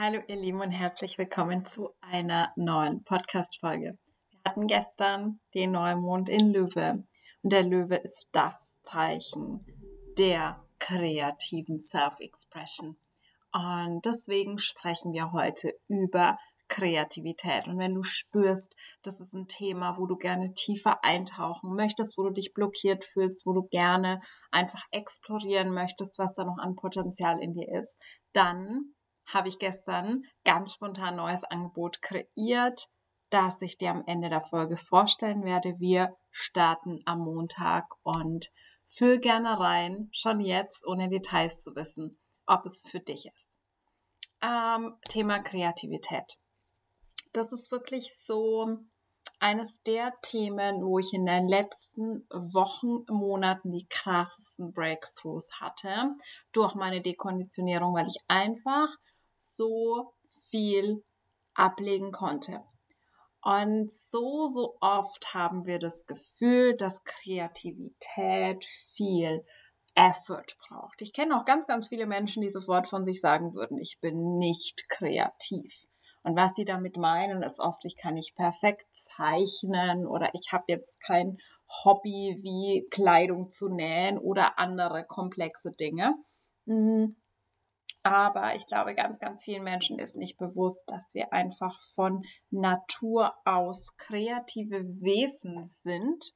Hallo ihr Lieben und herzlich willkommen zu einer neuen Podcast-Folge. Wir hatten gestern den Neumond in Löwe und der Löwe ist das Zeichen der kreativen Self-Expression. Und deswegen sprechen wir heute über Kreativität. Und wenn du spürst, das ist ein Thema, wo du gerne tiefer eintauchen möchtest, wo du dich blockiert fühlst, wo du gerne einfach explorieren möchtest, was da noch an Potenzial in dir ist, dann habe ich gestern ganz spontan ein neues Angebot kreiert, das ich dir am Ende der Folge vorstellen werde. Wir starten am Montag und füll gerne rein, schon jetzt, ohne Details zu wissen, ob es für dich ist. Ähm, Thema Kreativität. Das ist wirklich so eines der Themen, wo ich in den letzten Wochen, Monaten die krassesten Breakthroughs hatte durch meine Dekonditionierung, weil ich einfach so viel ablegen konnte. Und so, so oft haben wir das Gefühl, dass Kreativität viel Effort braucht. Ich kenne auch ganz, ganz viele Menschen, die sofort von sich sagen würden, ich bin nicht kreativ. Und was die damit meinen, ist oft, ich kann nicht perfekt zeichnen oder ich habe jetzt kein Hobby wie Kleidung zu nähen oder andere komplexe Dinge. Aber ich glaube, ganz, ganz vielen Menschen ist nicht bewusst, dass wir einfach von Natur aus kreative Wesen sind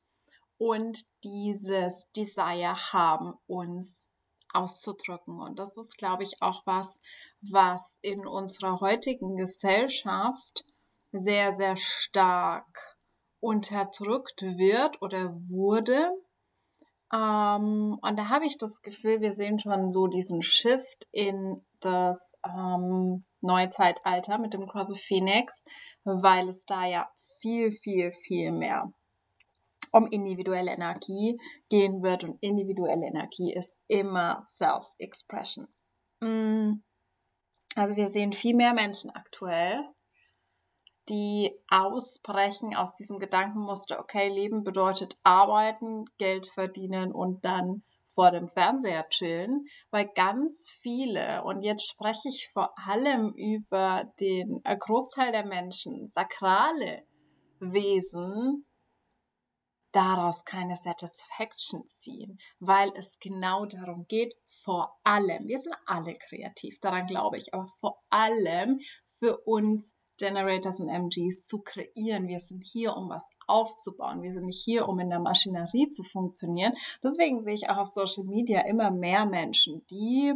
und dieses Desire haben, uns auszudrücken. Und das ist, glaube ich, auch was, was in unserer heutigen Gesellschaft sehr, sehr stark unterdrückt wird oder wurde ähm, und da habe ich das Gefühl, wir sehen schon so diesen Shift in das ähm, Neuzeitalter mit dem Cross of Phoenix, weil es da ja viel, viel, viel mehr um individuelle Energie gehen wird und individuelle Energie ist immer Self-Expression. Mm. Also wir sehen viel mehr Menschen aktuell, die ausbrechen aus diesem Gedankenmuster, okay, Leben bedeutet arbeiten, Geld verdienen und dann vor dem Fernseher chillen, weil ganz viele, und jetzt spreche ich vor allem über den Großteil der Menschen, sakrale Wesen, daraus keine Satisfaction ziehen, weil es genau darum geht, vor allem, wir sind alle kreativ, daran glaube ich, aber vor allem für uns Generators und MGs zu kreieren. Wir sind hier, um was aufzubauen. Wir sind nicht hier, um in der Maschinerie zu funktionieren. Deswegen sehe ich auch auf Social Media immer mehr Menschen, die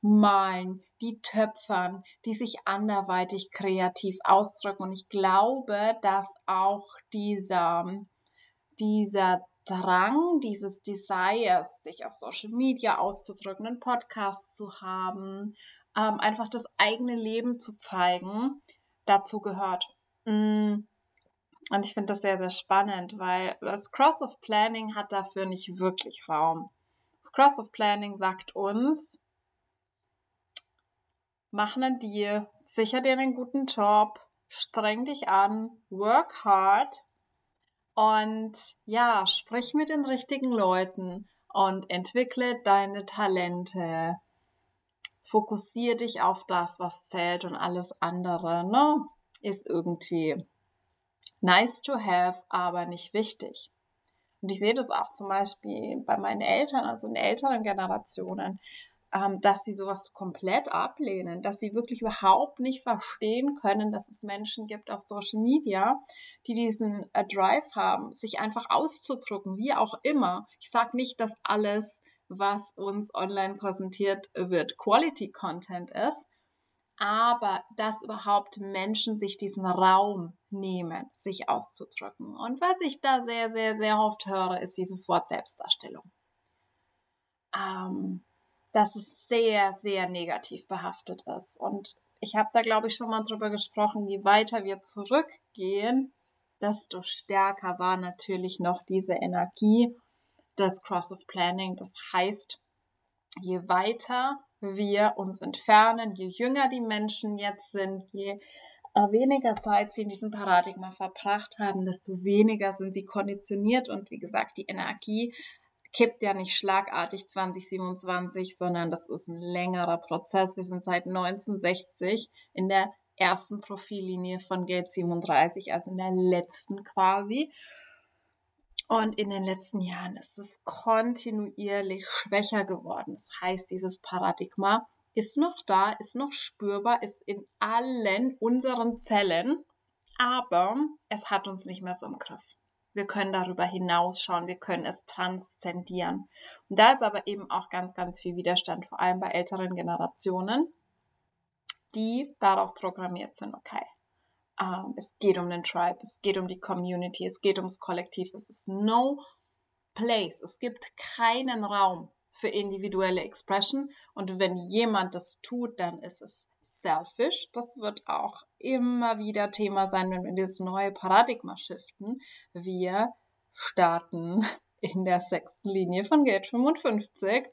malen, die töpfern, die sich anderweitig kreativ ausdrücken. Und ich glaube, dass auch dieser, dieser Drang, dieses Desires, sich auf Social Media auszudrücken, einen Podcast zu haben, ähm, einfach das eigene Leben zu zeigen, dazu gehört. Mm. Und ich finde das sehr, sehr spannend, weil das Cross of Planning hat dafür nicht wirklich Raum. Das Cross of Planning sagt uns, mach einen Deal, sicher dir einen guten Job, streng dich an, work hard und ja, sprich mit den richtigen Leuten und entwickle deine Talente, fokussier dich auf das, was zählt und alles andere, ne, ist irgendwie nice to have, aber nicht wichtig. Und ich sehe das auch zum Beispiel bei meinen Eltern, also in älteren Generationen, ähm, dass sie sowas komplett ablehnen, dass sie wirklich überhaupt nicht verstehen können, dass es Menschen gibt auf Social Media, die diesen äh, Drive haben, sich einfach auszudrücken, wie auch immer. Ich sage nicht, dass alles was uns online präsentiert wird, Quality Content ist, aber dass überhaupt Menschen sich diesen Raum nehmen, sich auszudrücken. Und was ich da sehr, sehr, sehr oft höre, ist dieses Wort Selbstdarstellung. Ähm, dass es sehr, sehr negativ behaftet ist. Und ich habe da, glaube ich, schon mal drüber gesprochen, je weiter wir zurückgehen, desto stärker war natürlich noch diese Energie des Cross of Planning. Das heißt, je weiter wir uns entfernen, je jünger die Menschen jetzt sind, je äh, weniger Zeit sie in diesem Paradigma verbracht haben, desto weniger sind sie konditioniert und wie gesagt, die Energie kippt ja nicht schlagartig 2027, sondern das ist ein längerer Prozess. Wir sind seit 1960 in der ersten Profillinie von Gate 37, also in der letzten quasi. Und in den letzten Jahren ist es kontinuierlich schwächer geworden. Das heißt, dieses Paradigma ist noch da, ist noch spürbar, ist in allen unseren Zellen, aber es hat uns nicht mehr so im Griff. Wir können darüber hinausschauen, wir können es transzendieren. Und da ist aber eben auch ganz, ganz viel Widerstand, vor allem bei älteren Generationen, die darauf programmiert sind, okay, ähm, es geht um den Tribe, es geht um die Community, es geht ums Kollektiv, es ist no place, es gibt keinen Raum für individuelle Expression und wenn jemand das tut, dann ist es selfish. Das wird auch immer wieder Thema sein, wenn wir dieses neue Paradigma shiften. Wir starten in der sechsten Linie von Gate 55.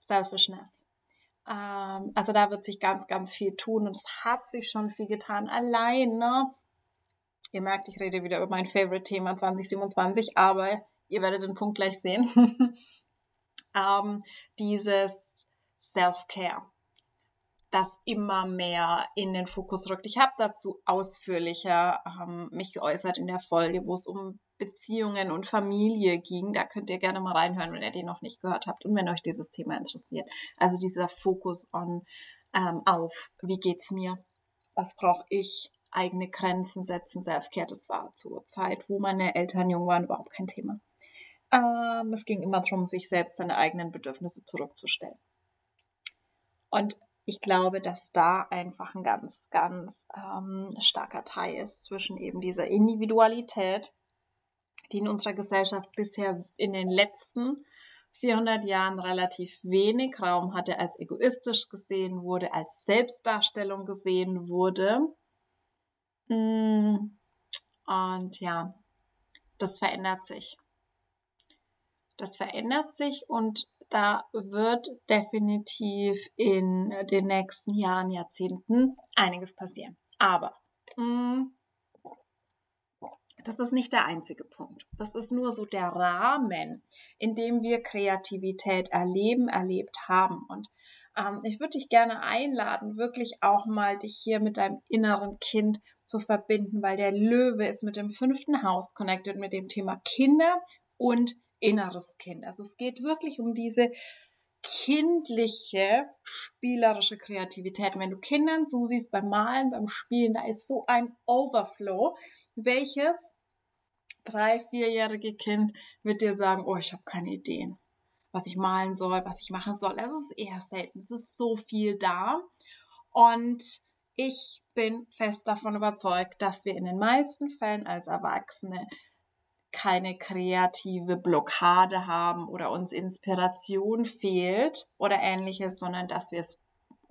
Selfishness. Ähm, also da wird sich ganz, ganz viel tun und es hat sich schon viel getan. Alleine, ihr merkt, ich rede wieder über mein Favorite-Thema 2027, aber ihr werdet den Punkt gleich sehen. ähm, dieses Self-Care das immer mehr in den Fokus rückt. Ich habe dazu ausführlicher ähm, mich geäußert in der Folge, wo es um Beziehungen und Familie ging. Da könnt ihr gerne mal reinhören, wenn ihr den noch nicht gehört habt und wenn euch dieses Thema interessiert. Also dieser Fokus on, ähm, auf, wie geht's mir? Was brauche ich? Eigene Grenzen setzen, Selfcare, das war zur Zeit, wo meine Eltern jung waren, überhaupt kein Thema. Ähm, es ging immer darum, sich selbst seine eigenen Bedürfnisse zurückzustellen. Und ich glaube, dass da einfach ein ganz, ganz ähm, starker Teil ist zwischen eben dieser Individualität, die in unserer Gesellschaft bisher in den letzten 400 Jahren relativ wenig Raum hatte, als egoistisch gesehen wurde, als Selbstdarstellung gesehen wurde. Mm, und ja, das verändert sich. Das verändert sich und da wird definitiv in den nächsten Jahren, Jahrzehnten einiges passieren. Aber mh, mm, das ist nicht der einzige Punkt. Das ist nur so der Rahmen, in dem wir Kreativität erleben, erlebt haben. Und ähm, ich würde dich gerne einladen, wirklich auch mal dich hier mit deinem inneren Kind zu verbinden, weil der Löwe ist mit dem fünften Haus connected mit dem Thema Kinder und inneres Kind. Also es geht wirklich um diese kindliche, spielerische Kreativität. wenn du Kindern so siehst beim Malen, beim Spielen, da ist so ein Overflow, welches drei, vierjährige Kind wird dir sagen, oh, ich habe keine Ideen, was ich malen soll, was ich machen soll. Es ist eher selten. Es ist so viel da. Und ich bin fest davon überzeugt, dass wir in den meisten Fällen als Erwachsene keine kreative Blockade haben oder uns Inspiration fehlt oder ähnliches, sondern dass wir es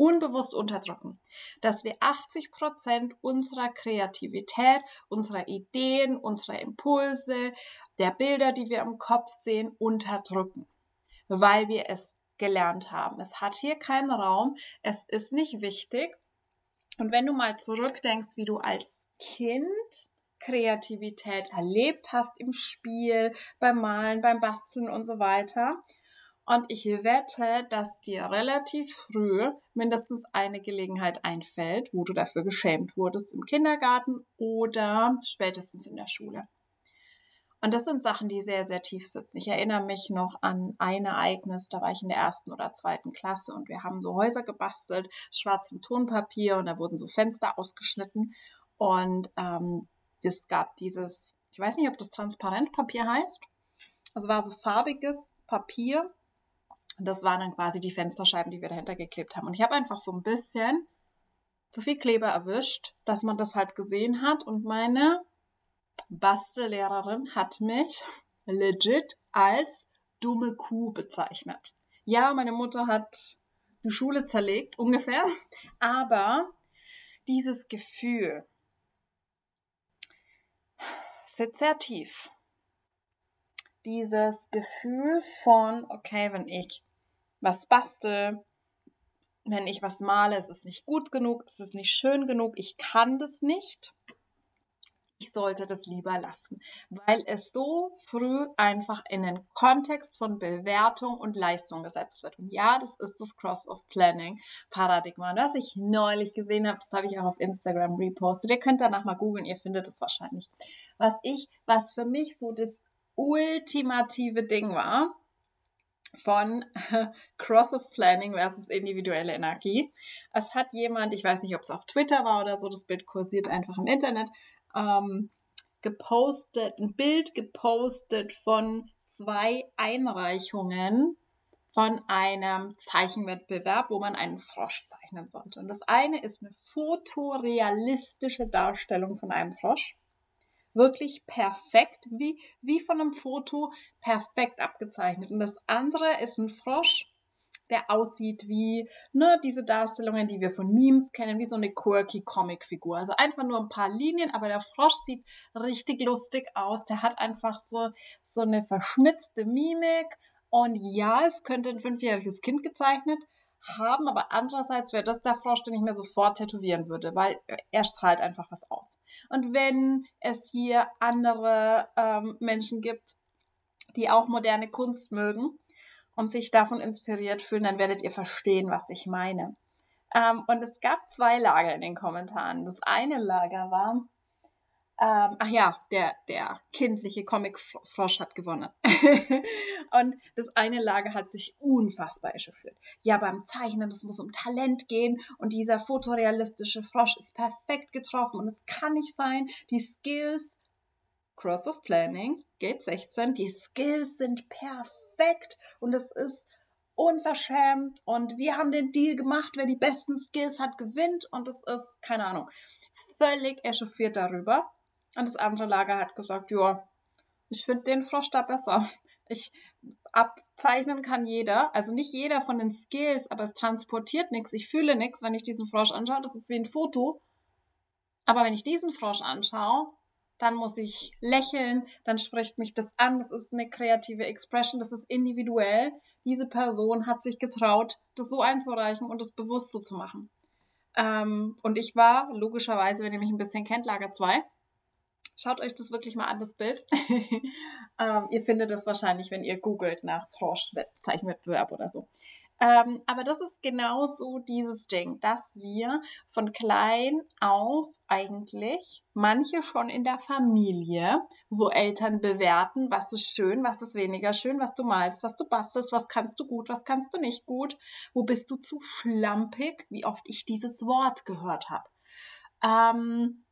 unbewusst unterdrücken, dass wir 80 Prozent unserer Kreativität, unserer Ideen, unserer Impulse, der Bilder, die wir im Kopf sehen, unterdrücken, weil wir es gelernt haben. Es hat hier keinen Raum, es ist nicht wichtig. Und wenn du mal zurückdenkst, wie du als Kind Kreativität erlebt hast im Spiel, beim Malen, beim Basteln und so weiter. Und ich wette, dass dir relativ früh mindestens eine Gelegenheit einfällt, wo du dafür geschämt wurdest im Kindergarten oder spätestens in der Schule. Und das sind Sachen, die sehr, sehr tief sitzen. Ich erinnere mich noch an ein Ereignis, da war ich in der ersten oder zweiten Klasse und wir haben so Häuser gebastelt, schwarzem Tonpapier und da wurden so Fenster ausgeschnitten. Und ähm, es gab dieses, ich weiß nicht, ob das Transparentpapier heißt. Also war so farbiges Papier. Das waren dann quasi die Fensterscheiben, die wir dahinter geklebt haben. Und ich habe einfach so ein bisschen zu viel Kleber erwischt, dass man das halt gesehen hat. Und meine Bastellehrerin hat mich legit als dumme Kuh bezeichnet. Ja, meine Mutter hat die Schule zerlegt, ungefähr. Aber dieses Gefühl, sitzt sehr tief. Dieses Gefühl von, okay, wenn ich was bastel, wenn ich was male, es ist nicht gut genug, es ist nicht schön genug, ich kann das nicht. ich sollte das lieber lassen, weil es so früh einfach in den Kontext von Bewertung und Leistung gesetzt wird. Und ja, das ist das Cross-of-Planning-Paradigma. Und was ich neulich gesehen habe, das habe ich auch auf Instagram repostet. Ihr könnt danach mal googeln, ihr findet es wahrscheinlich. Was ich, was für mich so das ultimative Ding war, von Cross of Planning versus individuelle Energie. Es hat jemand, ich weiß nicht, ob es auf Twitter war oder so, das Bild kursiert einfach im Internet, ähm, gepostet, ein Bild gepostet von zwei Einreichungen von einem Zeichenwettbewerb, wo man einen Frosch zeichnen sollte. Und das eine ist eine fotorealistische Darstellung von einem Frosch. Wirklich perfekt, wie, wie von einem Foto, perfekt abgezeichnet. Und das andere ist ein Frosch, der aussieht wie ne, diese Darstellungen, die wir von Memes kennen, wie so eine quirky Comicfigur. Also einfach nur ein paar Linien, aber der Frosch sieht richtig lustig aus. Der hat einfach so, so eine verschmitzte Mimik. Und ja, es könnte ein fünfjähriges Kind gezeichnet haben, aber andererseits wäre das der Frosch, den ich mir sofort tätowieren würde, weil er strahlt einfach was aus. Und wenn es hier andere ähm, Menschen gibt, die auch moderne Kunst mögen, und sich davon inspiriert fühlen, dann werdet ihr verstehen, was ich meine. Ähm, und es gab zwei Lager in den Kommentaren. Das eine Lager war, ähm, ach ja, der, der kindliche Comic-Frosch hat gewonnen. und das eine Lager hat sich unfassbar echauffiert. Ja, beim Zeichnen, das muss um Talent gehen und dieser fotorealistische Frosch ist perfekt getroffen und es kann nicht sein, die Skills Cross of Planning, Gate 16, die Skills sind perfekt und es ist unverschämt und wir haben den Deal gemacht, wer die besten Skills hat, gewinnt und es ist, keine Ahnung, völlig echauffiert darüber. Und das andere Lager hat gesagt, ja, ich finde den Frosch da besser. Ich abzeichnen kann jeder, also nicht jeder von den Skills, aber es transportiert nichts. Ich fühle nichts, wenn ich diesen Frosch anschaue. Das ist wie ein Foto. Aber wenn ich diesen Frosch anschaue, dann muss ich lächeln, dann spricht mich das an, das ist eine kreative Expression, das ist individuell. Diese Person hat sich getraut, das so einzureichen und das bewusst so zu machen. Ähm, und ich war logischerweise, wenn ihr mich ein bisschen kennt, Lager 2. Schaut euch das wirklich mal an, das Bild. ähm, ihr findet das wahrscheinlich, wenn ihr googelt nach Frosch-Zeichenwettbewerb oder so. Ähm, aber das ist genau so dieses Ding, dass wir von klein auf eigentlich, manche schon in der Familie, wo Eltern bewerten, was ist schön, was ist weniger schön, was du malst, was du bastelst, was kannst du gut, was kannst du nicht gut, wo bist du zu schlampig, wie oft ich dieses Wort gehört habe. Ähm,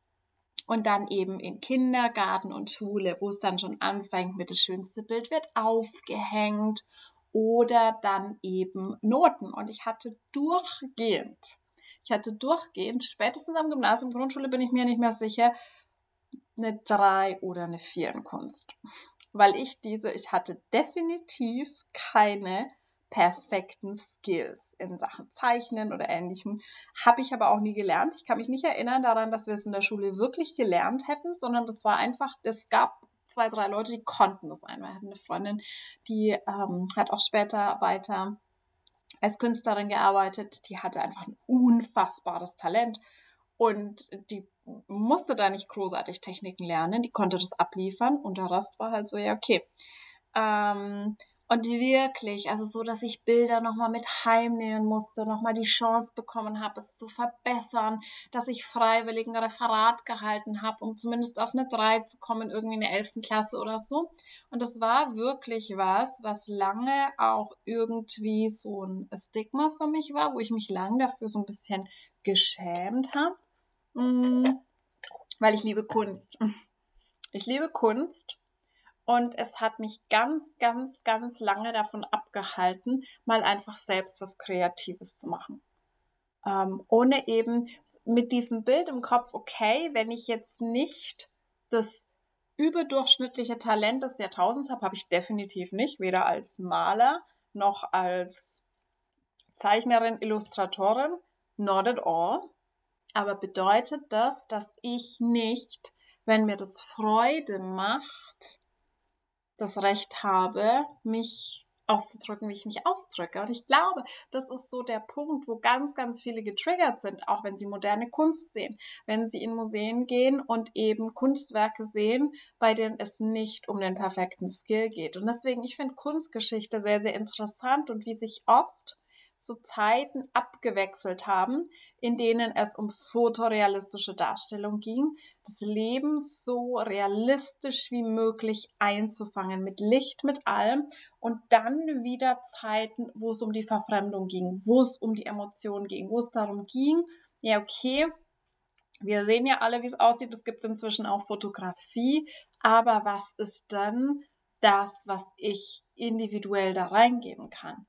und dann eben in Kindergarten und Schule, wo es dann schon anfängt mit das schönste Bild wird aufgehängt oder dann eben Noten. Und ich hatte durchgehend, ich hatte durchgehend, spätestens am Gymnasium, Grundschule bin ich mir nicht mehr sicher, eine 3 oder eine 4 in Kunst. Weil ich diese, ich hatte definitiv keine perfekten Skills in Sachen Zeichnen oder ähnlichem. Habe ich aber auch nie gelernt. Ich kann mich nicht erinnern daran, dass wir es in der Schule wirklich gelernt hätten, sondern das war einfach, es gab zwei, drei Leute, die konnten das einmal. Wir hatten eine Freundin, die ähm, hat auch später weiter als Künstlerin gearbeitet. Die hatte einfach ein unfassbares Talent und die musste da nicht großartig Techniken lernen. Die konnte das abliefern und der Rest war halt so, ja, okay. Ähm, und wirklich, also so, dass ich Bilder nochmal mit heimnehmen musste, nochmal die Chance bekommen habe, es zu verbessern, dass ich freiwillig ein Referat gehalten habe, um zumindest auf eine 3 zu kommen, irgendwie in der 11. Klasse oder so. Und das war wirklich was, was lange auch irgendwie so ein Stigma für mich war, wo ich mich lange dafür so ein bisschen geschämt habe. Mm, weil ich liebe Kunst. Ich liebe Kunst und es hat mich ganz, ganz, ganz lange davon abgehalten, mal einfach selbst was Kreatives zu machen. Ähm, ohne eben mit diesem Bild im Kopf, okay, wenn ich jetzt nicht das überdurchschnittliche Talent des Jahrtausends habe, habe ich definitiv nicht, weder als Maler noch als Zeichnerin, Illustratorin, not at all. Aber bedeutet das, dass ich nicht, wenn mir das Freude macht, das Recht habe, mich auszudrücken, wie ich mich ausdrücke. Und ich glaube, das ist so der Punkt, wo ganz, ganz viele getriggert sind, auch wenn sie moderne Kunst sehen, wenn sie in Museen gehen und eben Kunstwerke sehen, bei denen es nicht um den perfekten Skill geht. Und deswegen, ich finde Kunstgeschichte sehr, sehr interessant und wie sich oft zu Zeiten abgewechselt haben, in denen es um fotorealistische Darstellung ging, das Leben so realistisch wie möglich einzufangen, mit Licht, mit allem, und dann wieder Zeiten, wo es um die Verfremdung ging, wo es um die Emotionen ging, wo es darum ging, ja, okay, wir sehen ja alle, wie es aussieht, es gibt inzwischen auch Fotografie, aber was ist dann das, was ich individuell da reingeben kann?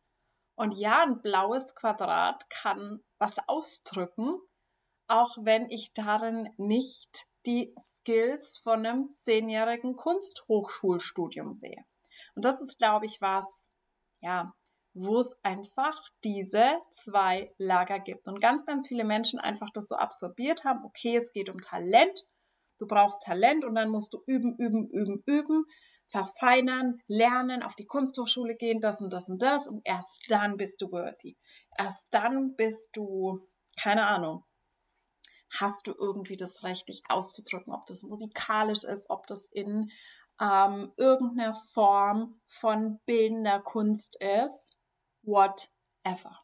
Und ja, ein blaues Quadrat kann was ausdrücken, auch wenn ich darin nicht die Skills von einem zehnjährigen Kunsthochschulstudium sehe. Und das ist, glaube ich, was, ja, wo es einfach diese zwei Lager gibt. Und ganz, ganz viele Menschen einfach das so absorbiert haben, okay, es geht um Talent, du brauchst Talent und dann musst du üben, üben, üben, üben verfeinern, lernen, auf die Kunsthochschule gehen, das und das und das und erst dann bist du worthy. Erst dann bist du, keine Ahnung, hast du irgendwie das Recht, dich auszudrücken, ob das musikalisch ist, ob das in ähm, irgendeiner Form von bildender Kunst ist, whatever.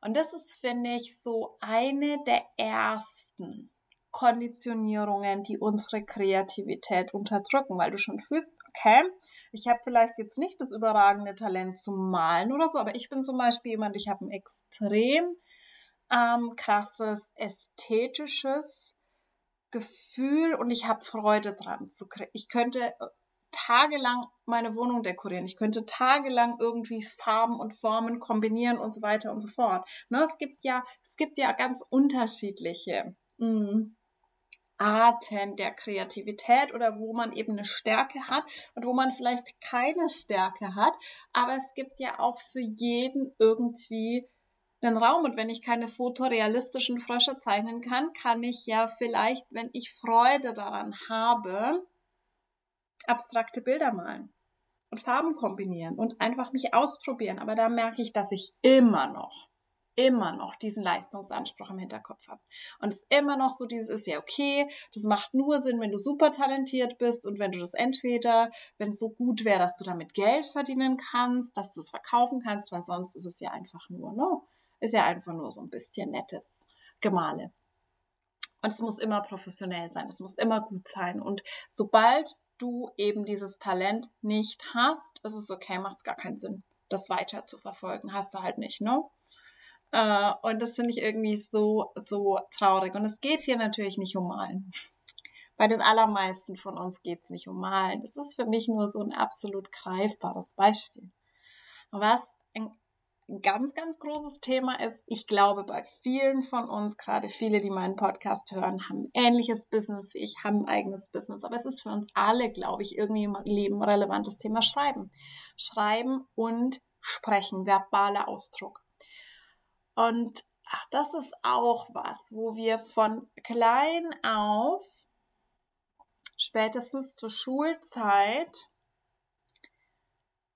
Und das ist, finde ich, so eine der ersten Konditionierungen, die unsere Kreativität unterdrücken, weil du schon fühlst, okay, ich habe vielleicht jetzt nicht das überragende Talent zum Malen oder so, aber ich bin zum Beispiel jemand, ich habe ein extrem ähm, krasses ästhetisches Gefühl und ich habe Freude dran zu kriegen. Ich könnte äh, tagelang meine Wohnung dekorieren. Ich könnte tagelang irgendwie Farben und Formen kombinieren und so weiter und so fort. Ne, es gibt ja, es gibt ja ganz unterschiedliche mh, mm, Arten der Kreativität oder wo man eben eine Stärke hat und wo man vielleicht keine Stärke hat. Aber es gibt ja auch für jeden irgendwie einen Raum. Und wenn ich keine fotorealistischen Frösche zeichnen kann, kann ich ja vielleicht, wenn ich Freude daran habe, abstrakte Bilder malen und Farben kombinieren und einfach mich ausprobieren. Aber da merke ich, dass ich immer noch immer noch diesen Leistungsanspruch im Hinterkopf habe. Und es ist immer noch so dieses ist ja okay, das macht nur Sinn, wenn du super talentiert bist und wenn du das entweder, wenn es so gut wäre, dass du damit Geld verdienen kannst, dass du es verkaufen kannst, weil sonst ist es ja einfach nur, ne? Ist ja einfach nur so ein bisschen nettes Gemale. Und es muss immer professionell sein, es muss immer gut sein. Und sobald du eben dieses Talent nicht hast, ist es okay, macht es gar keinen Sinn, das weiter zu verfolgen. Hast du halt nicht, ne? Äh, und das finde ich irgendwie so, so traurig. Und es geht hier natürlich nicht um Malen. Bei den allermeisten von uns geht es nicht um Malen. Das ist für mich nur so ein absolut greifbares Beispiel. Was ein ganz, ganz großes Thema ist, ich glaube, bei vielen von uns, gerade viele, die meinen Podcast hören, haben ähnliches Business wie ich, haben ein eigenes Business. Aber es ist für uns alle, glaube ich, irgendwie im Leben relevantes Thema Schreiben. Schreiben und Sprechen, verbaler Ausdruck. Und das ist auch was, wo wir von klein auf, spätestens zur Schulzeit,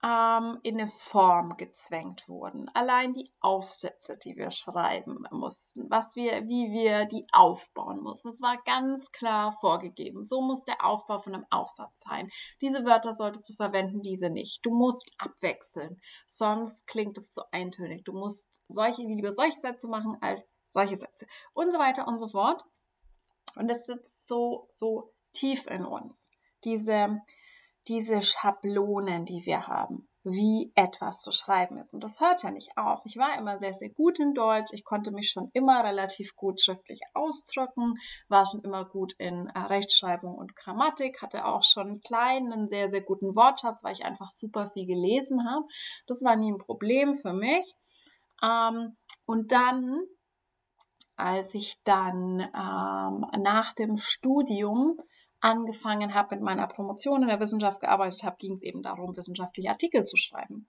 ähm, in eine Form gezwängt wurden. Allein die Aufsätze, die wir schreiben mussten, was wir, wie wir die aufbauen mussten, das war ganz klar vorgegeben. So muss der Aufbau von einem Aufsatz sein. Diese Wörter solltest du verwenden, diese nicht. Du musst abwechseln, sonst klingt es zu eintönig. Du musst solche, lieber solche Sätze machen als solche Sätze und so weiter und so fort. Und das sitzt so, so tief in uns. Diese, diese Schablonen, die wir haben, wie etwas zu schreiben ist. Und das hört ja nicht auf. Ich war immer sehr, sehr gut in Deutsch. Ich konnte mich schon immer relativ gut schriftlich ausdrücken, war schon immer gut in äh, Rechtschreibung und Grammatik, hatte auch schon einen kleinen, sehr, sehr guten Wortschatz, weil ich einfach super viel gelesen habe. Das war nie ein Problem für mich. Ähm, und dann, als ich dann ähm, nach dem Studium angefangen habe, mit meiner Promotion in der Wissenschaft gearbeitet habe, ging es eben darum, wissenschaftliche Artikel zu schreiben.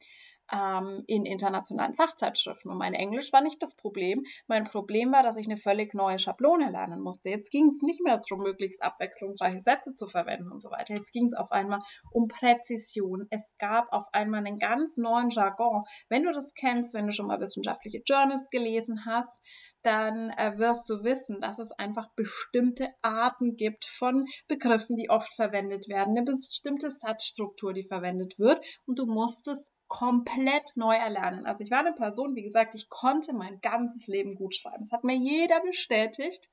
ähm, in internationalen Fachzeitschriften. Und mein Englisch war nicht das Problem. Mein Problem war, dass ich eine völlig neue Schablone lernen musste. Jetzt ging es nicht mehr darum, möglichst abwechslungsreiche Sätze zu verwenden und so weiter. Jetzt ging es auf einmal um Präzision. Es gab auf einmal einen ganz neuen Jargon. Wenn du das kennst, wenn du schon mal wissenschaftliche Journals gelesen hast, dann äh, wirst du wissen, dass es einfach bestimmte Arten gibt von Begriffen, die oft verwendet werden, eine bestimmte Satzstruktur, die verwendet wird und du musst es komplett neu erlernen. Also ich war eine Person, wie gesagt, ich konnte mein ganzes Leben gut schreiben. Das hat mir jeder bestätigt.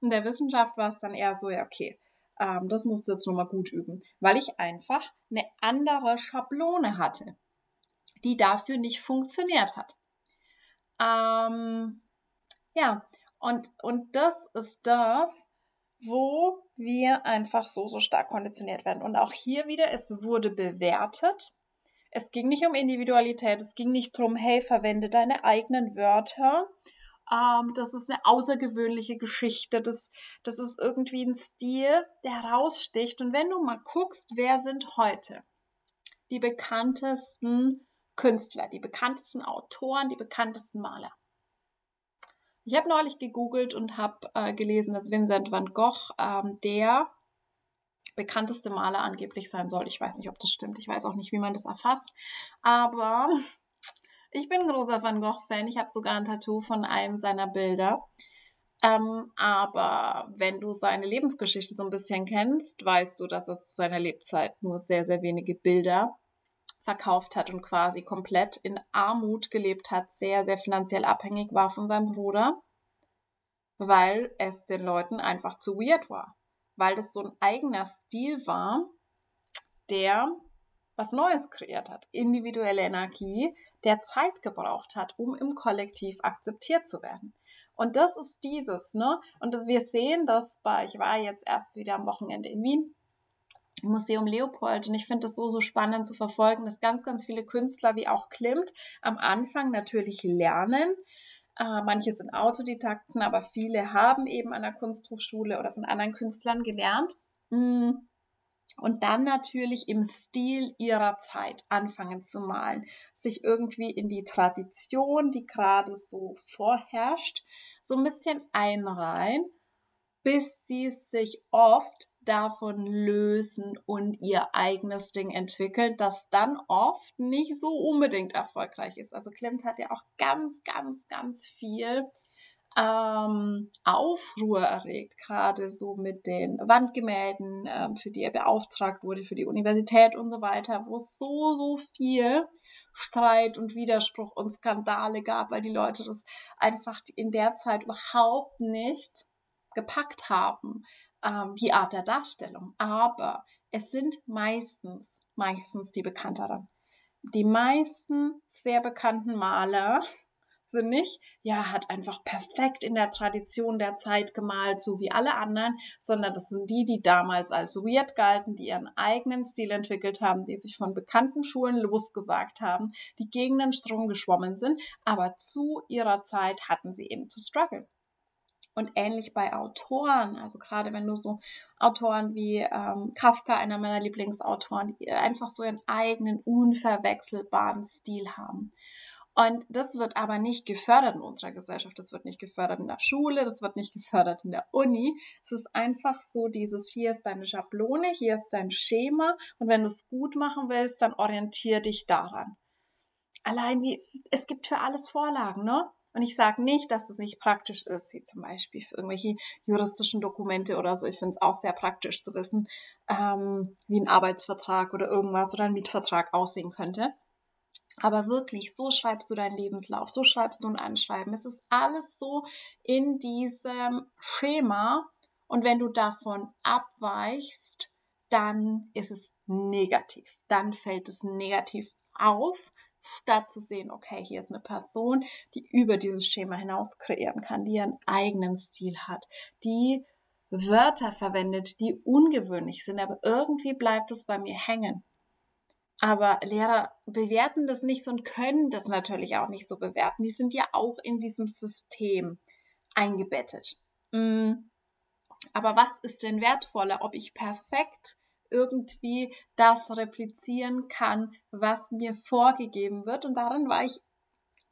In der Wissenschaft war es dann eher so, ja, okay, ähm, das musst du jetzt nochmal gut üben, weil ich einfach eine andere Schablone hatte, die dafür nicht funktioniert hat. Ähm, ja, und, und das ist das, wo wir einfach so, so stark konditioniert werden. Und auch hier wieder, es wurde bewertet. Es ging nicht um Individualität, es ging nicht darum, hey, verwende deine eigenen Wörter. Ähm, das ist eine außergewöhnliche Geschichte. Das, das ist irgendwie ein Stil, der heraussticht. Und wenn du mal guckst, wer sind heute die bekanntesten Künstler, die bekanntesten Autoren, die bekanntesten Maler? Ich habe neulich gegoogelt und habe äh, gelesen, dass Vincent van Gogh ähm, der bekannteste Maler angeblich sein soll. Ich weiß nicht, ob das stimmt. Ich weiß auch nicht, wie man das erfasst. Aber ich bin ein großer Van Gogh-Fan. Ich habe sogar ein Tattoo von einem seiner Bilder. Ähm, aber wenn du seine Lebensgeschichte so ein bisschen kennst, weißt du, dass er zu seiner Lebzeit nur sehr, sehr wenige Bilder verkauft hat und quasi komplett in Armut gelebt hat, sehr, sehr finanziell abhängig war von seinem Bruder, weil es den Leuten einfach zu weird war. Weil das so ein eigener Stil war, der was Neues kreiert hat. Individuelle Energie, der Zeit gebraucht hat, um im Kollektiv akzeptiert zu werden. Und das ist dieses, ne? Und wir sehen das bei, ich war jetzt erst wieder am Wochenende in Wien Museum Leopold. Und ich finde das so, so spannend zu verfolgen, dass ganz, ganz viele Künstler wie auch Klimt am Anfang natürlich lernen. Äh, manche sind Autodidakten, aber viele haben eben an der Kunsthochschule oder von anderen Künstlern gelernt. Mm. Und dann natürlich im Stil ihrer Zeit anfangen zu malen, sich irgendwie in die Tradition, die gerade so vorherrscht, so ein bisschen einreihen, bis sie sich oft davon lösen und ihr eigenes Ding entwickeln, das dann oft nicht so unbedingt erfolgreich ist. Also Klimt hat ja auch ganz, ganz, ganz viel ähm, Aufruhr erregt, gerade so mit den Wandgemälden, ähm, für die er beauftragt wurde, für die Universität und so weiter, wo es so, so viel Streit und Widerspruch und Skandale gab, weil die Leute das einfach in der Zeit überhaupt nicht gepackt haben, ähm, die Art der Darstellung. Aber es sind meistens, meistens die bekannteren. Die meisten sehr bekannten Maler sind nicht, ja, hat einfach perfekt in der Tradition der Zeit gemalt, so wie alle anderen, sondern das sind die, die damals als weird galten, die ihren eigenen Stil entwickelt haben, die sich von bekannten Schulen losgesagt haben, die gegen den Strom geschwommen sind, aber zu ihrer Zeit hatten sie eben zu struggle. Und ähnlich bei Autoren, also gerade wenn du so Autoren wie ähm, Kafka, einer meiner Lieblingsautoren, die einfach so ihren eigenen unverwechselbaren Stil haben. Und das wird aber nicht gefördert in unserer Gesellschaft, das wird nicht gefördert in der Schule, das wird nicht gefördert in der Uni. Es ist einfach so dieses, hier ist deine Schablone, hier ist dein Schema und wenn du es gut machen willst, dann orientier dich daran. Allein wie, es gibt für alles Vorlagen, ne? Und ich sage nicht, dass es nicht praktisch ist, wie zum Beispiel für irgendwelche juristischen Dokumente oder so. Ich finde es auch sehr praktisch zu wissen, ähm, wie ein Arbeitsvertrag oder irgendwas oder ein Mietvertrag aussehen könnte. Aber wirklich, so schreibst du deinen Lebenslauf, so schreibst du ein Anschreiben. Es ist alles so in diesem Schema. Und wenn du davon abweichst, dann ist es negativ. Dann fällt es negativ auf statt zu sehen, okay, hier ist eine Person, die über dieses Schema hinaus kreieren kann, die ihren eigenen Stil hat, die Wörter verwendet, die ungewöhnlich sind, aber irgendwie bleibt es bei mir hängen. Aber Lehrer bewerten das nicht und können das natürlich auch nicht so bewerten. Die sind ja auch in diesem System eingebettet. Mm. Aber was ist denn wertvoller, ob ich perfekt irgendwie das replizieren kann, was mir vorgegeben wird. Und darin war ich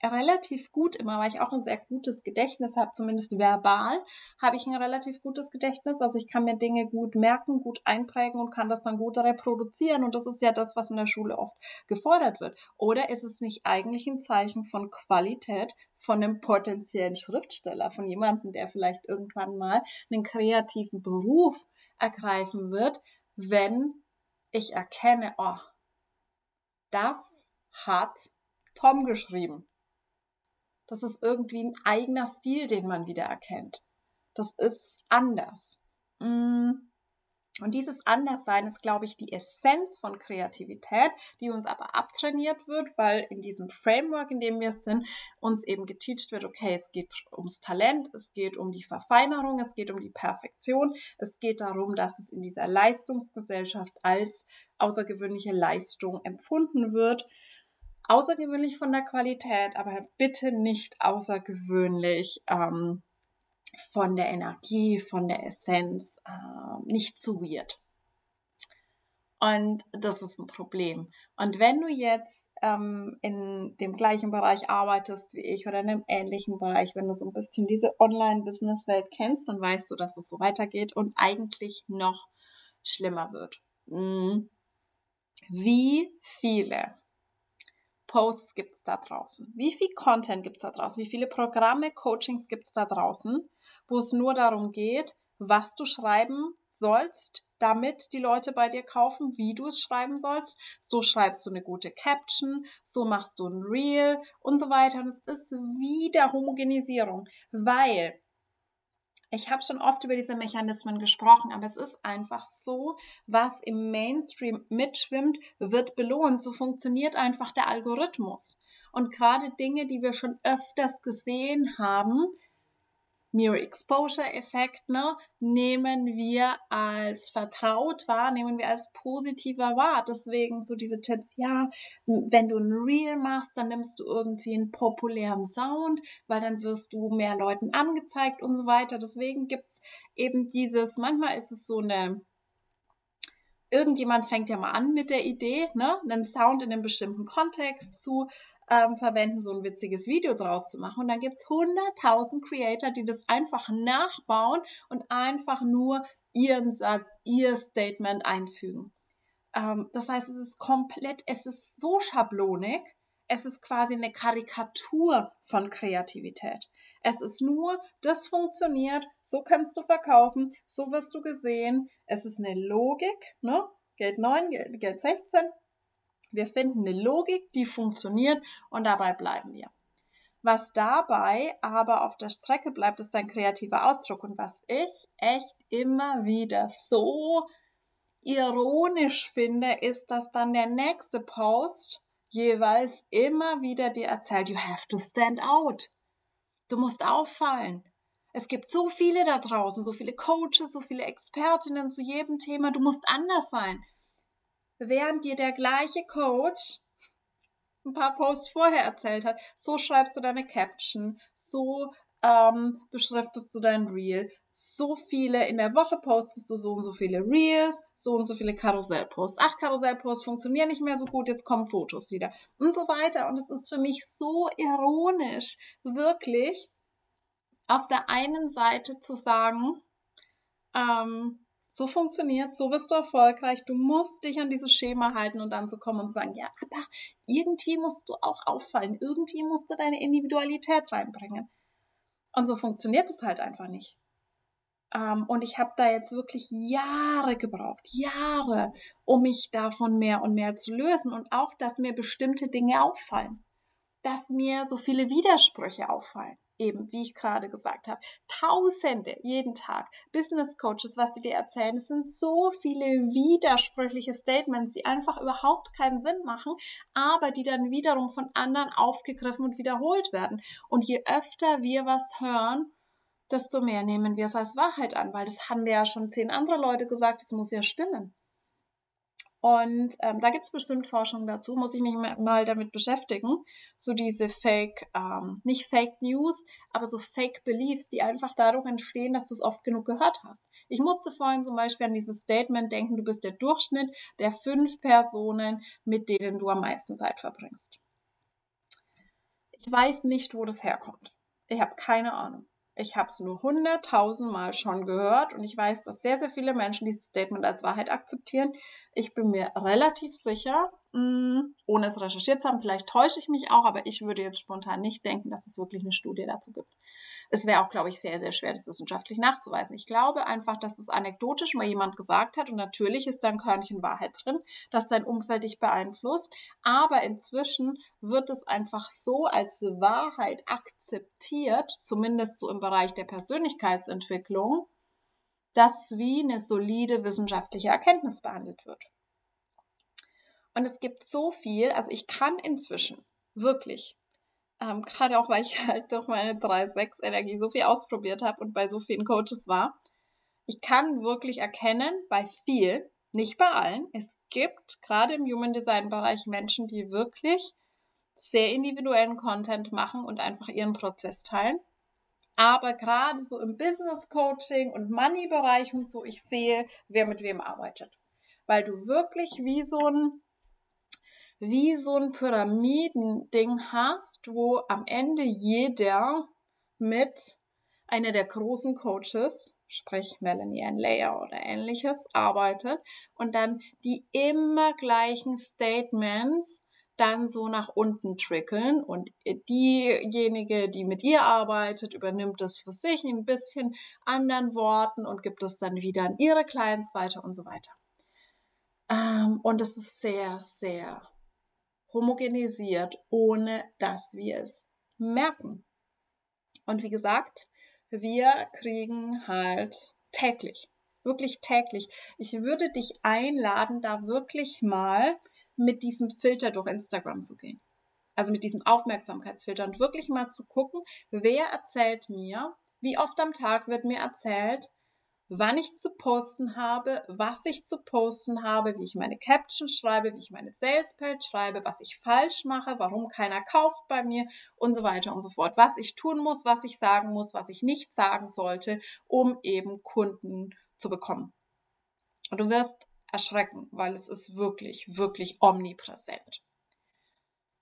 relativ gut immer, weil ich auch ein sehr gutes Gedächtnis habe, zumindest verbal habe ich ein relativ gutes Gedächtnis. Also ich kann mir Dinge gut merken, gut einprägen und kann das dann gut reproduzieren. Und das ist ja das, was in der Schule oft gefordert wird. Oder ist es nicht eigentlich ein Zeichen von Qualität von einem potenziellen Schriftsteller, von jemandem, der vielleicht irgendwann mal einen kreativen Beruf ergreifen wird, wenn ich erkenne, oh, das hat Tom geschrieben. Das ist irgendwie ein eigener Stil, den man wieder erkennt. Das ist anders. Mm. Und dieses Anderssein ist, glaube ich, die Essenz von Kreativität, die uns aber abtrainiert wird, weil in diesem Framework, in dem wir sind, uns eben geteacht wird, okay, es geht ums Talent, es geht um die Verfeinerung, es geht um die Perfektion, es geht darum, dass es in dieser Leistungsgesellschaft als außergewöhnliche Leistung empfunden wird. Außergewöhnlich von der Qualität, aber bitte nicht außergewöhnlich ähm, von der Energie, von der Essenz, äh, nicht zu weird. Und das ist ein Problem. Und wenn du jetzt ähm, in dem gleichen Bereich arbeitest wie ich oder in einem ähnlichen Bereich, wenn du so ein bisschen diese Online-Business-Welt kennst, dann weißt du, dass es so weitergeht und eigentlich noch schlimmer wird. Hm. Wie viele Posts gibt es da draußen? Wie viel Content gibt es da draußen? Wie viele Programme, Coachings gibt es da draußen, wo es nur darum geht, was du schreiben sollst, damit die Leute bei dir kaufen, wie du es schreiben sollst. So schreibst du eine gute Caption, so machst du ein Reel und so weiter. Und es ist wieder Homogenisierung, weil ich habe schon oft über diese Mechanismen gesprochen, aber es ist einfach so, was im Mainstream mitschwimmt, wird belohnt. So funktioniert einfach der Algorithmus. Und gerade Dinge, die wir schon öfters gesehen haben, Mirror Exposure Effekt, ne, nehmen wir als vertraut wahr, nehmen wir als positiver wahr. Deswegen so diese Tipps, ja, wenn du ein Reel machst, dann nimmst du irgendwie einen populären Sound, weil dann wirst du mehr Leuten angezeigt und so weiter. Deswegen gibt's eben dieses, manchmal ist es so eine, irgendjemand fängt ja mal an mit der Idee, ne, einen Sound in einem bestimmten Kontext zu ähm, verwenden, so ein witziges Video draus zu machen. Und dann gibt's hunderttausend Creator, die das einfach nachbauen und einfach nur ihren Satz, ihr Statement einfügen. Ähm, das heißt, es ist komplett, es ist so schablonig, es ist quasi eine Karikatur von Kreativität. Es ist nur, das funktioniert, so kannst du verkaufen, so wirst du gesehen. Es ist eine Logik, ne? Geld 9, Geld 16, wir finden eine Logik, die funktioniert und dabei bleiben wir. Was dabei aber auf der Strecke bleibt, ist ein kreativer Ausdruck. Und was ich echt immer wieder so ironisch finde, ist, dass dann der nächste Post jeweils immer wieder dir erzählt, you have to stand out. Du musst auffallen. Es gibt so viele da draußen, so viele Coaches, so viele Expertinnen zu jedem Thema. Du musst anders sein während dir der gleiche Coach ein paar Posts vorher erzählt hat, so schreibst du deine Caption, so ähm, beschriftest du dein Reel, so viele in der Woche postest du so und so viele Reels, so und so viele Karussellposts. Ach, Karussellposts funktionieren nicht mehr so gut, jetzt kommen Fotos wieder und so weiter. Und es ist für mich so ironisch, wirklich auf der einen Seite zu sagen, ähm, so funktioniert, so wirst du erfolgreich. Du musst dich an dieses Schema halten und dann zu kommen und sagen, ja, aber irgendwie musst du auch auffallen. Irgendwie musst du deine Individualität reinbringen. Und so funktioniert es halt einfach nicht. Ähm, und ich habe da jetzt wirklich Jahre gebraucht, Jahre, um mich davon mehr und mehr zu lösen und auch, dass mir bestimmte Dinge auffallen, dass mir so viele Widersprüche auffallen eben, wie ich gerade gesagt habe, Tausende jeden Tag Business Coaches, was sie dir erzählen. Es sind so viele widersprüchliche Statements, die einfach überhaupt keinen Sinn machen, aber die dann wiederum von anderen aufgegriffen und wiederholt werden. Und je öfter wir was hören, desto mehr nehmen wir es als Wahrheit an, weil das haben wir ja schon zehn andere Leute gesagt, es muss ja stimmen. Und ähm, da gibt es bestimmt Forschung dazu, muss ich mich mal damit beschäftigen. So diese Fake, ähm, nicht Fake News, aber so Fake Beliefs, die einfach dadurch entstehen, dass du es oft genug gehört hast. Ich musste vorhin zum Beispiel an dieses Statement denken, du bist der Durchschnitt der fünf Personen, mit denen du am meisten Zeit verbringst. Ich weiß nicht, wo das herkommt. Ich habe keine Ahnung. Ich habe es nur hunderttausendmal schon gehört und ich weiß, dass sehr, sehr viele Menschen dieses Statement als Wahrheit akzeptieren. Ich bin mir relativ sicher, mh, mm, ohne es recherchiert zu haben, vielleicht täusche ich mich auch, aber ich würde jetzt spontan nicht denken, dass es wirklich eine Studie dazu gibt. Es wäre auch, glaube ich, sehr, sehr schwer, das wissenschaftlich nachzuweisen. Ich glaube einfach, dass das anekdotisch mal jemand gesagt hat und natürlich ist da ein Körnchen Wahrheit drin, dass dein Umfeld dich beeinflusst. Aber inzwischen wird es einfach so als Wahrheit akzeptiert, zumindest so im Bereich der Persönlichkeitsentwicklung, dass wie eine solide wissenschaftliche Erkenntnis behandelt wird. Und es gibt so viel, also ich kann inzwischen wirklich ähm, Gerade auch, weil ich halt durch meine 3-6-Energie so viel ausprobiert habe und bei so vielen Coaches war. Ich kann wirklich erkennen, bei viel, nicht bei allen, es gibt gerade im Human Design Bereich Menschen, die wirklich sehr individuellen Content machen und einfach ihren Prozess teilen. Aber gerade so im Business Coaching und Money Bereich und so, ich sehe, wer mit wem arbeitet. Weil du wirklich wie so ein wie so ein Pyramidending hast, wo am Ende jeder mit einer der großen Coaches, sprich Melanie Ann Layer oder ähnliches, arbeitet und dann die immer gleichen Statements dann so nach unten trickeln und diejenige, die mit ihr arbeitet, übernimmt es für sich in ein bisschen anderen Worten und gibt es dann wieder an ihre Clients weiter und so weiter. Ähm, und es ist sehr, sehr homogenisiert, ohne dass wir es merken. Und wie gesagt, wir kriegen halt täglich, wirklich täglich. Ich würde dich einladen, da wirklich mal mit diesem Filter durch Instagram zu gehen. Also mit diesem Aufmerksamkeitsfilter und wirklich mal zu gucken, wer erzählt mir, wie oft am Tag wird mir erzählt, wann ich zu posten habe, was ich zu posten habe, wie ich meine Caption schreibe, wie ich meine Sales Page schreibe, was ich falsch mache, warum keiner kauft bei mir und so weiter und so fort. Was ich tun muss, was ich sagen muss, was ich nicht sagen sollte, um eben Kunden zu bekommen. Und du wirst erschrecken, weil es ist wirklich, wirklich omnipräsent.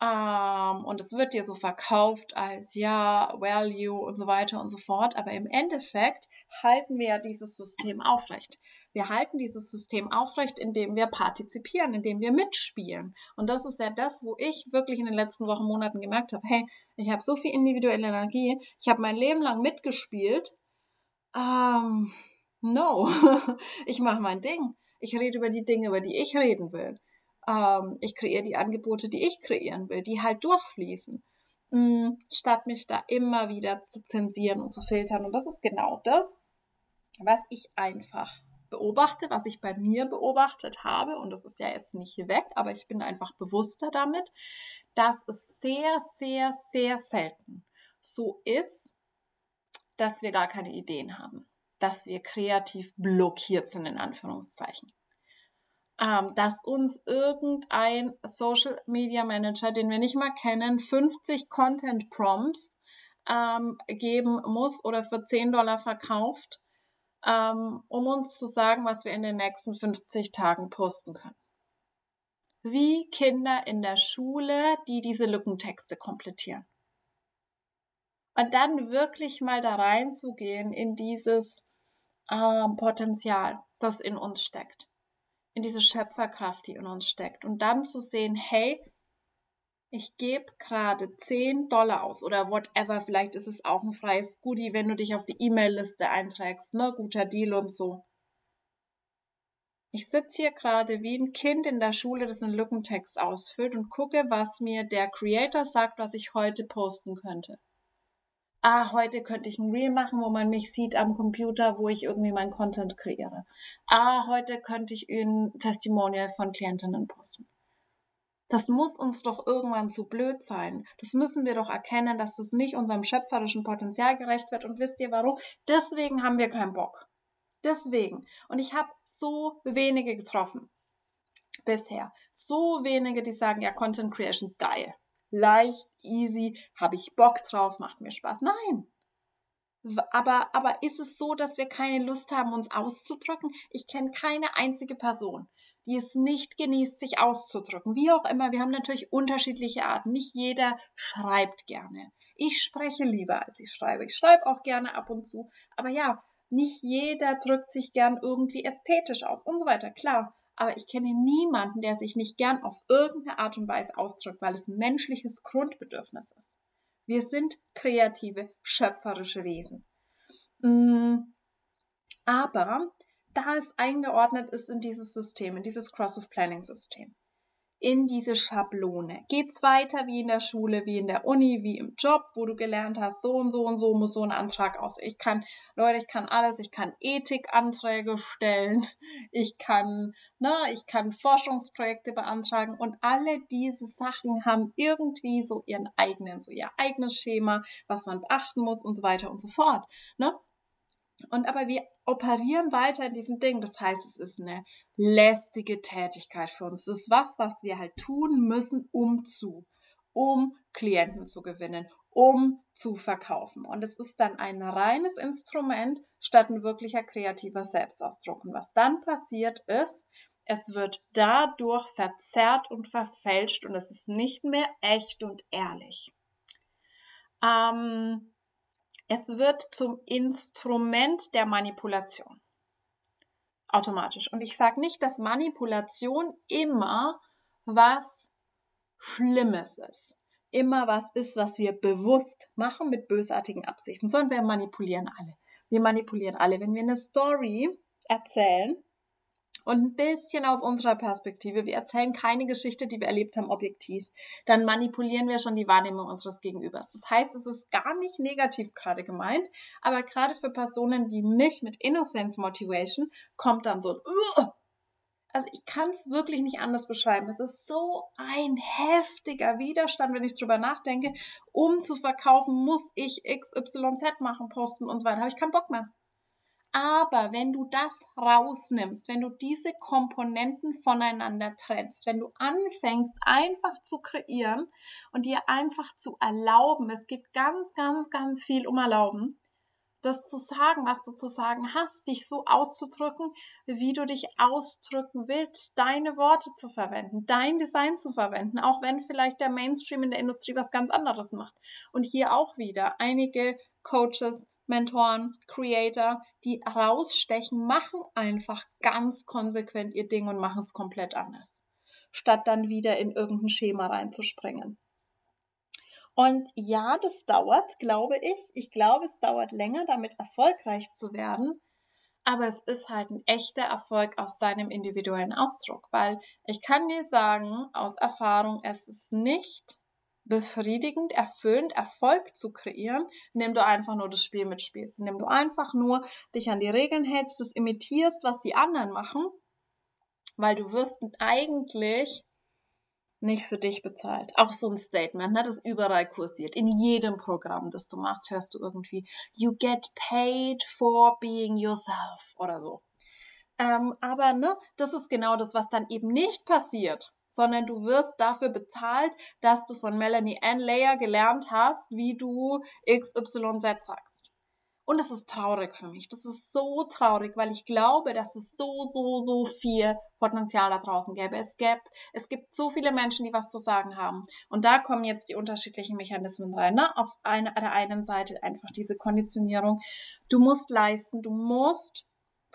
Ähm, und es wird dir so verkauft als ja, Value und so weiter und so fort. Aber im Endeffekt halten wir ja dieses System aufrecht. Wir halten dieses System aufrecht, indem wir partizipieren, indem wir mitspielen. Und das ist ja das, wo ich wirklich in den letzten Wochen, Monaten gemerkt habe, hey, ich habe so viel individuelle Energie, ich habe mein Leben lang mitgespielt. Ähm, no, ich mache mein Ding. Ich rede über die Dinge, über die ich reden will. Ähm, ich kreiere die Angebote, die ich kreieren will, die halt durchfließen, mm, statt mich da immer wieder zu zensieren und zu filtern. Und das ist genau das, was ich einfach beobachte, was ich bei mir beobachtet habe, und das ist ja jetzt nicht weg, aber ich bin einfach bewusster damit, dass es sehr, sehr, sehr selten so ist, dass wir gar keine Ideen haben, dass wir kreativ blockiert sind, in Anführungszeichen ähm, dass uns irgendein Social Media Manager, den wir nicht mal kennen, 50 Content Prompts ähm, geben muss oder für 10 Dollar verkauft, ähm, um uns zu sagen, was wir in den nächsten 50 Tagen posten können. Wie Kinder in der Schule, die diese Lückentexte komplettieren. Und dann wirklich mal da reinzugehen in dieses ähm, Potenzial, das in uns steckt in diese Schöpferkraft, die in uns steckt. Und dann zu sehen, hey, ich gebe gerade 10 Dollar aus oder whatever, vielleicht ist es auch ein freies Goodie, wenn du dich auf die E-Mail-Liste einträgst, ne, guter Deal und so. Ich sitze hier gerade wie ein Kind in der Schule, das einen Lückentext ausfüllt und gucke, was mir der Creator sagt, was ich heute posten könnte ah, heute könnte ich ein Reel machen, wo man mich sieht am Computer, wo ich irgendwie mein Content kreiere. Ah, heute könnte ich ein Testimonial von Klientinnen posten. Das muss uns doch irgendwann zu blöd sein. Das müssen wir doch erkennen, dass das nicht unserem schöpferischen Potenzial gerecht wird. Und wisst ihr warum? Deswegen haben wir keinen Bock. Deswegen. Und ich habe so wenige getroffen. bisher so wenige, die sagen, ja, Content Creation geil, leicht, easy, habe ich Bock drauf, macht mir Spaß. Nein. Aber, aber ist es so, dass wir keine Lust haben, uns auszudrücken? Ich kenne keine einzige Person, die es nicht genießt, sich auszudrücken. Wie auch immer, wir haben natürlich unterschiedliche Arten. Nicht jeder schreibt gerne. Ich spreche lieber, als ich schreibe. Ich schreibe auch gerne ab und zu. Aber ja, nicht jeder drückt sich gern irgendwie ästhetisch aus und so weiter. Klar. Aber ich kenne niemanden, der sich nicht gern auf irgendeine Art und Weise ausdrückt, weil es ein menschliches Grundbedürfnis ist. Wir sind kreative, schöpferische Wesen. Mm, aber da es eingeordnet ist in dieses System, in dieses Cross-of-Planning-System, in diese Schablone. Geht's weiter wie in der Schule, wie in der Uni, wie im Job, wo du gelernt hast, so und so und so muss so ein Antrag aus. Ich kann, Leute, ich kann alles, ich kann Ethikanträge stellen, ich kann, ne, ich kann Forschungsprojekte beantragen und alle diese Sachen haben irgendwie so ihren eigenen, so ihr eigenes Schema, was man beachten muss und so weiter und so fort, ne? Und aber wir operieren weiter in diesem Ding. Das heißt, es ist eine lästige Tätigkeit für uns. Es ist was, was wir halt tun müssen, um zu, um Klienten zu gewinnen, um zu verkaufen. Und es ist dann ein reines Instrument statt ein wirklicher kreativer Selbstausdruck. Und was dann passiert ist, es wird dadurch verzerrt und verfälscht und es ist nicht mehr echt und ehrlich. Ähm, es wird zum Instrument der Manipulation. Automatisch. Und ich sage nicht, dass Manipulation immer was Schlimmes ist. Immer was ist, was wir bewusst machen mit bösartigen Absichten, sondern wir manipulieren alle. Wir manipulieren alle. Wenn wir eine Story erzählen, und ein bisschen aus unserer Perspektive. Wir erzählen keine Geschichte, die wir erlebt haben, objektiv. Dann manipulieren wir schon die Wahrnehmung unseres Gegenübers. Das heißt, es ist gar nicht negativ gerade gemeint, aber gerade für Personen wie mich mit Innocence Motivation kommt dann so ein also ich kann es wirklich nicht anders beschreiben. Es ist so ein heftiger Widerstand, wenn ich drüber nachdenke. Um zu verkaufen, muss ich XYZ machen, posten und so weiter. Habe ich keinen Bock mehr. Aber wenn du das rausnimmst, wenn du diese Komponenten voneinander trennst, wenn du anfängst einfach zu kreieren und dir einfach zu erlauben, es geht ganz, ganz, ganz viel um Erlauben, das zu sagen, was du zu sagen hast, dich so auszudrücken, wie du dich ausdrücken willst, deine Worte zu verwenden, dein Design zu verwenden, auch wenn vielleicht der Mainstream in der Industrie was ganz anderes macht. Und hier auch wieder einige Coaches Mentoren, Creator, die rausstechen, machen einfach ganz konsequent ihr Ding und machen es komplett anders, statt dann wieder in irgendein Schema reinzuspringen. Und ja, das dauert, glaube ich. Ich glaube, es dauert länger, damit erfolgreich zu werden. Aber es ist halt ein echter Erfolg aus deinem individuellen Ausdruck, weil ich kann dir sagen, aus Erfahrung, es ist nicht befriedigend, erfüllend Erfolg zu kreieren, indem du einfach nur das Spiel mitspielst, indem du einfach nur dich an die Regeln hältst, das imitierst, was die anderen machen, weil du wirst eigentlich nicht für dich bezahlt. Auch so ein Statement, ne, das überall kursiert. In jedem Programm, das du machst, hörst du irgendwie, you get paid for being yourself oder so. Ähm, aber ne, das ist genau das, was dann eben nicht passiert sondern du wirst dafür bezahlt, dass du von Melanie Ann Layer gelernt hast, wie du XYZ sagst. Und es ist traurig für mich. Das ist so traurig, weil ich glaube, dass es so, so, so viel Potenzial da draußen gäbe. Es gibt, es gibt so viele Menschen, die was zu sagen haben. Und da kommen jetzt die unterschiedlichen Mechanismen rein. Ne? Auf einer, der einen Seite einfach diese Konditionierung. Du musst leisten, du musst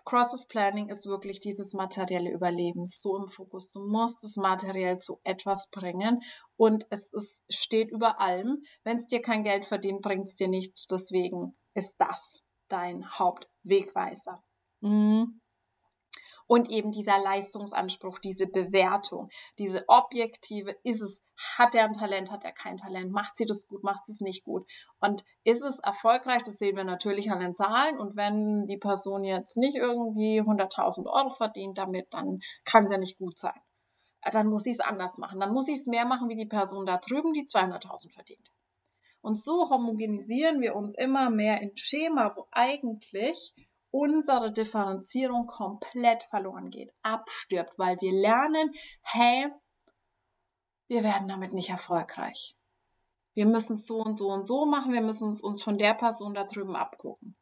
Cross of Planning ist wirklich dieses materielle Überleben so im Fokus. Du musst es materiell zu etwas bringen und es ist, steht über allem. Wenn es dir kein Geld verdient, bringt es dir nichts. Deswegen ist das dein Hauptwegweiser. Mhm und eben dieser Leistungsanspruch, diese Bewertung, diese objektive, ist es, hat er ein Talent, hat er kein Talent, macht sie das gut, macht sie es nicht gut und ist es erfolgreich, das sehen wir natürlich an den Zahlen und wenn die Person jetzt nicht irgendwie 100.000 Euro verdient damit, dann kann es ja nicht gut sein. Dann muss sie es anders machen, dann muss sie es mehr machen wie die Person da drüben, die 200.000 verdient. Und so homogenisieren wir uns immer mehr in Schema, wo eigentlich unsere Differenzierung komplett verloren geht, abstirbt, weil wir lernen, hey, wir werden damit nicht erfolgreich. Wir müssen es so und so und so machen, wir müssen es uns von der Person da drüben abgucken.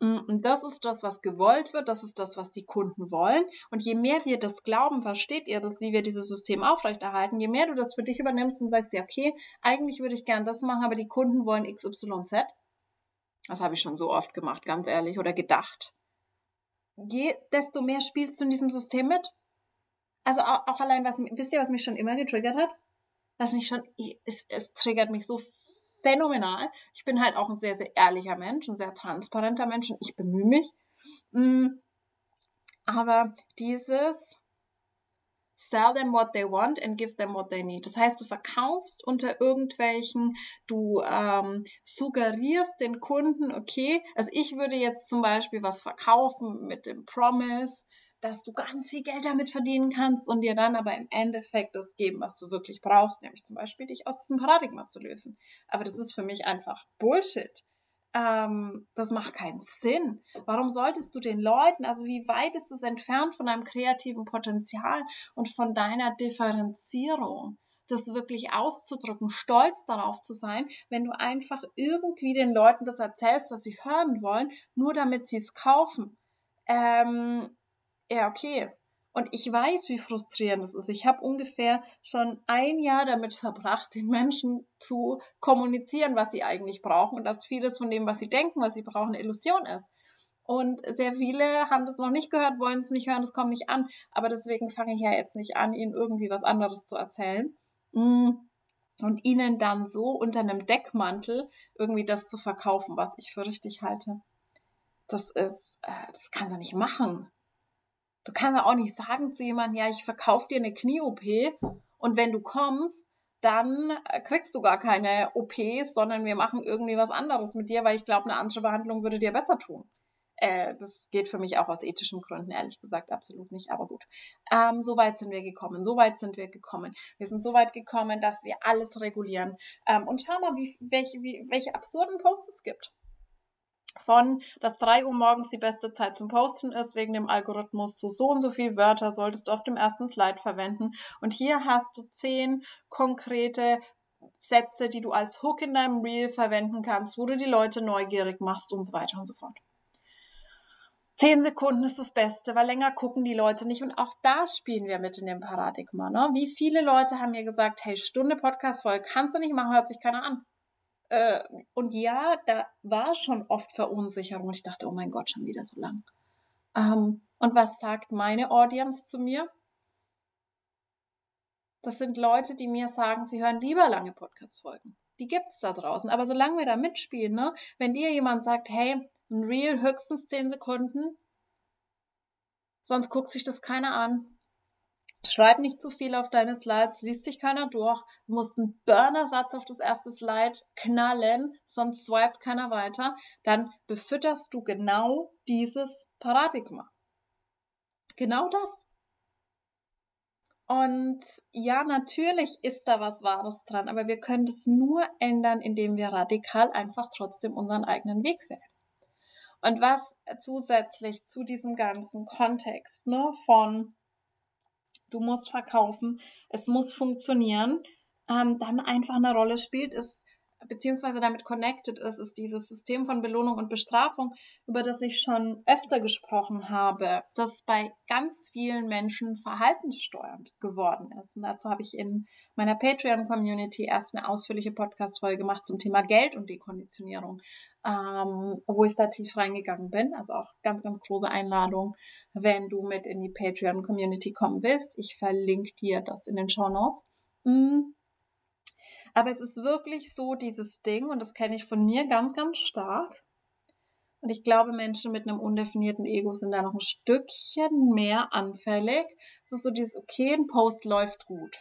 Mm, und das ist das, was gewollt wird, das ist das, was die Kunden wollen. Und je mehr wir das glauben, versteht ihr das, wie wir dieses System aufrechterhalten, je mehr du das für dich übernimmst und sagst, ja, okay, eigentlich würde ich gern das machen, aber die Kunden wollen XYZ. Das habe ich schon so oft gemacht, ganz ehrlich, oder gedacht. Je, desto mehr spielst du in diesem System mit. Also auch, auch allein, was, wisst ihr, was mich schon immer getriggert hat? Was mich schon, es, es triggert mich so phänomenal. Ich bin halt auch ein sehr, sehr ehrlicher Mensch, ein sehr transparenter Mensch und ich bemühe mich. Mm. Aber dieses sell them what they want and give them what they need. Das heißt, du verkaufst unter irgendwelchen, du ähm, suggerierst den Kunden, okay, also ich würde jetzt zum Beispiel was verkaufen mit dem Promise, dass du ganz viel Geld damit verdienen kannst und dir dann aber im Endeffekt das geben, was du wirklich brauchst, nämlich zum Beispiel dich aus diesem Paradigma zu lösen. Aber das ist für mich einfach Bullshit. Ähm, das macht keinen Sinn. Warum solltest du den Leuten, also wie weit ist es entfernt von deinem kreativen Potenzial und von deiner Differenzierung? das wirklich auszudrücken, stolz darauf zu sein, wenn du einfach irgendwie den Leuten das erzählst, was sie hören wollen, nur damit sie es kaufen. Ähm, ja, okay. Und ich weiß, wie frustrierend es ist. Ich habe ungefähr schon ein Jahr damit verbracht, den Menschen zu kommunizieren, was sie eigentlich brauchen und dass vieles von dem, was sie denken, was sie brauchen, Illusion ist. Und sehr viele haben das noch nicht gehört, wollen es nicht hören, es kommt nicht an. Aber deswegen fange ich ja jetzt nicht an, ihnen irgendwie was anderes zu erzählen. Mm. Und ihnen dann so unter einem Deckmantel irgendwie das zu verkaufen, was ich für richtig halte. Das ist, äh, das kannst du nicht machen. Du kannst auch nicht sagen zu jemandem, ja, ich verkaufe dir eine Knie-OP und wenn du kommst, dann äh, kriegst du gar keine OPs, sondern wir machen irgendwie was anderes mit dir, weil ich glaube, eine andere Behandlung würde dir besser tun. Äh, das geht für mich auch aus ethischen Gründen, ehrlich gesagt, absolut nicht. Aber gut. Ähm, so weit sind wir gekommen. So weit sind wir gekommen. Wir sind so weit gekommen, dass wir alles regulieren. Ähm, und schau mal, wie, welche, wie, welche absurden Posts es gibt von, dass drei Uhr morgens die beste Zeit zum Posten ist, wegen dem Algorithmus zu so und so viel Wörter solltest du auf dem ersten Slide verwenden. Und hier hast du zehn konkrete Sätze, die du als Hook in deinem Reel verwenden kannst, wo du die Leute neugierig machst und so weiter und so fort. Zehn Sekunden ist das Beste, weil länger gucken die Leute nicht. Und auch da spielen wir mit in dem Paradigma. Ne? Wie viele Leute haben mir gesagt, hey, Stunde Podcast voll, kannst du nicht machen, hört sich keiner an. Äh, und ja, da war schon oft Verunsicherung. Ich dachte, oh mein Gott, schon wieder so lang. Ähm, und was sagt meine Audience zu mir? Das sind Leute, die mir sagen, sie hören lieber lange Podcast-Folgen. Die gibt's da draußen. Aber solange wir da mitspielen, ne, wenn dir jemand sagt, hey, ein Reel höchstens 10 Sekunden, sonst guckt sich das keiner an. Schreib nicht zu viel auf deine Slides, liest sich keiner durch. Du musst einen Burner-Satz auf das erste Slide knallen, sonst swiped keiner weiter. Dann befütterst du genau dieses Paradigma. Genau das. Und ja, natürlich ist da was Wahres dran, aber wir können das nur ändern, indem wir radikal einfach trotzdem unseren eigenen Weg wählen. Und was zusätzlich zu diesem ganzen Kontext ne, von du musst verkaufen, es muss funktionieren, ähm, dann einfach eine Rolle spielt, ist beziehungsweise damit connected ist, ist dieses System von Belohnung und Bestrafung, über das ich schon öfter gesprochen habe, das bei ganz vielen Menschen verhaltenssteuernd geworden ist. Und dazu habe ich in meiner Patreon-Community erst eine ausführliche Podcast-Folge gemacht zum Thema Geld und Dekonditionierung, ähm, wo ich da tief reingegangen bin. Also auch ganz, ganz große Einladung, wenn du mit in die Patreon-Community kommen willst. Ich verlinke dir das in den Show Notes. Mm. Aber es ist wirklich so dieses Ding, und das kenne ich von mir ganz, ganz stark. Und ich glaube, Menschen mit einem undefinierten Ego sind da noch ein Stückchen mehr anfällig. Es ist so dieses, okay, ein Post läuft gut.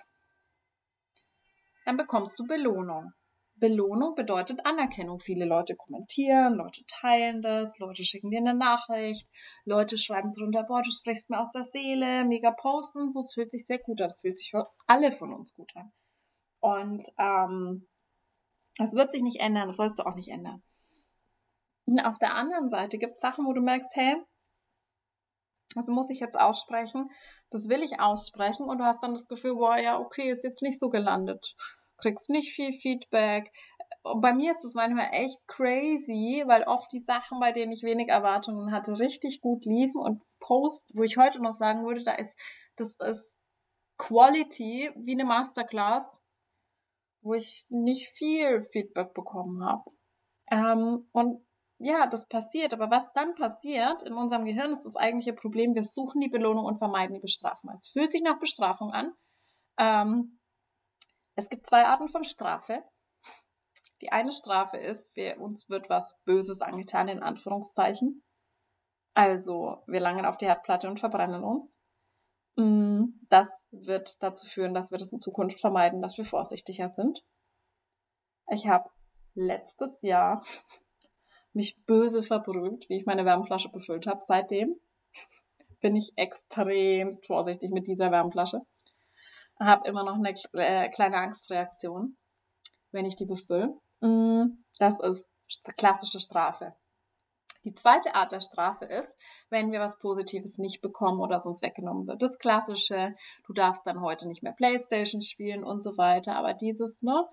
Dann bekommst du Belohnung. Belohnung bedeutet Anerkennung. Viele Leute kommentieren, Leute teilen das, Leute schicken dir eine Nachricht, Leute schreiben drunter, boah, du sprichst mir aus der Seele, mega posten, so, es fühlt sich sehr gut an. Es fühlt sich für alle von uns gut an. Und ähm, das wird sich nicht ändern, das sollst du auch nicht ändern. Und auf der anderen Seite gibt es Sachen, wo du merkst, hey, das muss ich jetzt aussprechen, das will ich aussprechen und du hast dann das Gefühl, boah, ja, okay, ist jetzt nicht so gelandet. Kriegst nicht viel Feedback. Bei mir ist es manchmal echt crazy, weil oft die Sachen, bei denen ich wenig Erwartungen hatte, richtig gut liefen und Post, wo ich heute noch sagen würde, da ist, das ist Quality wie eine Masterclass, wo ich nicht viel Feedback bekommen habe. Ähm, und ja, das passiert. Aber was dann passiert in unserem Gehirn ist das eigentliche Problem. Wir suchen die Belohnung und vermeiden die Bestrafung. Es fühlt sich nach Bestrafung an. Ähm, es gibt zwei Arten von Strafe. Die eine Strafe ist, wir, uns wird was Böses angetan, in Anführungszeichen. Also, wir langen auf die Herdplatte und verbrennen uns. Mm, das wird dazu führen, dass wir das in Zukunft vermeiden, dass wir vorsichtiger sind. Ich habe letztes Jahr mich böse verbrüht, wie ich meine Wärmflasche befüllt habe. Seitdem bin ich extremst vorsichtig mit dieser Wärmflasche. Habe immer noch eine äh, kleine Angstreaktion, wenn ich die befülle. Mm, das ist klassische Strafe. Die zweite Art der Strafe ist, wenn wir was Positives nicht bekommen oder uns weggenommen wird. Das klassische, du darfst dann heute nicht mehr Playstation spielen und so weiter. Aber dieses, ne,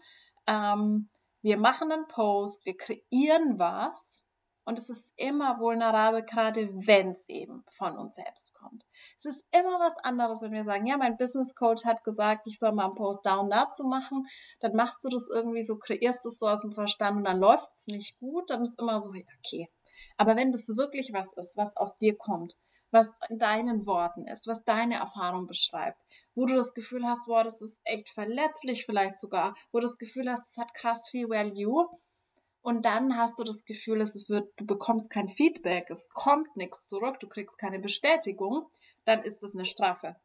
ähm, wir machen einen Post, wir kreieren was und es ist immer vulnerabel, gerade wenn es eben von uns selbst kommt. Es ist immer was anderes, wenn wir sagen, ja, mein Business Coach hat gesagt, ich soll mal einen Post down dazu machen. Dann machst du das irgendwie so, kreierst es so aus dem Verstand und dann läuft es nicht gut. Dann ist immer so, okay. Aber wenn das wirklich was ist, was aus dir kommt, was in deinen Worten ist, was deine Erfahrung beschreibt, wo du das Gefühl hast, boah, das ist echt verletzlich vielleicht sogar, wo du das Gefühl hast, es hat krass viel Value. Und dann hast du das Gefühl, es wird, du bekommst kein Feedback, es kommt nichts zurück, du kriegst keine Bestätigung, dann ist es eine Strafe.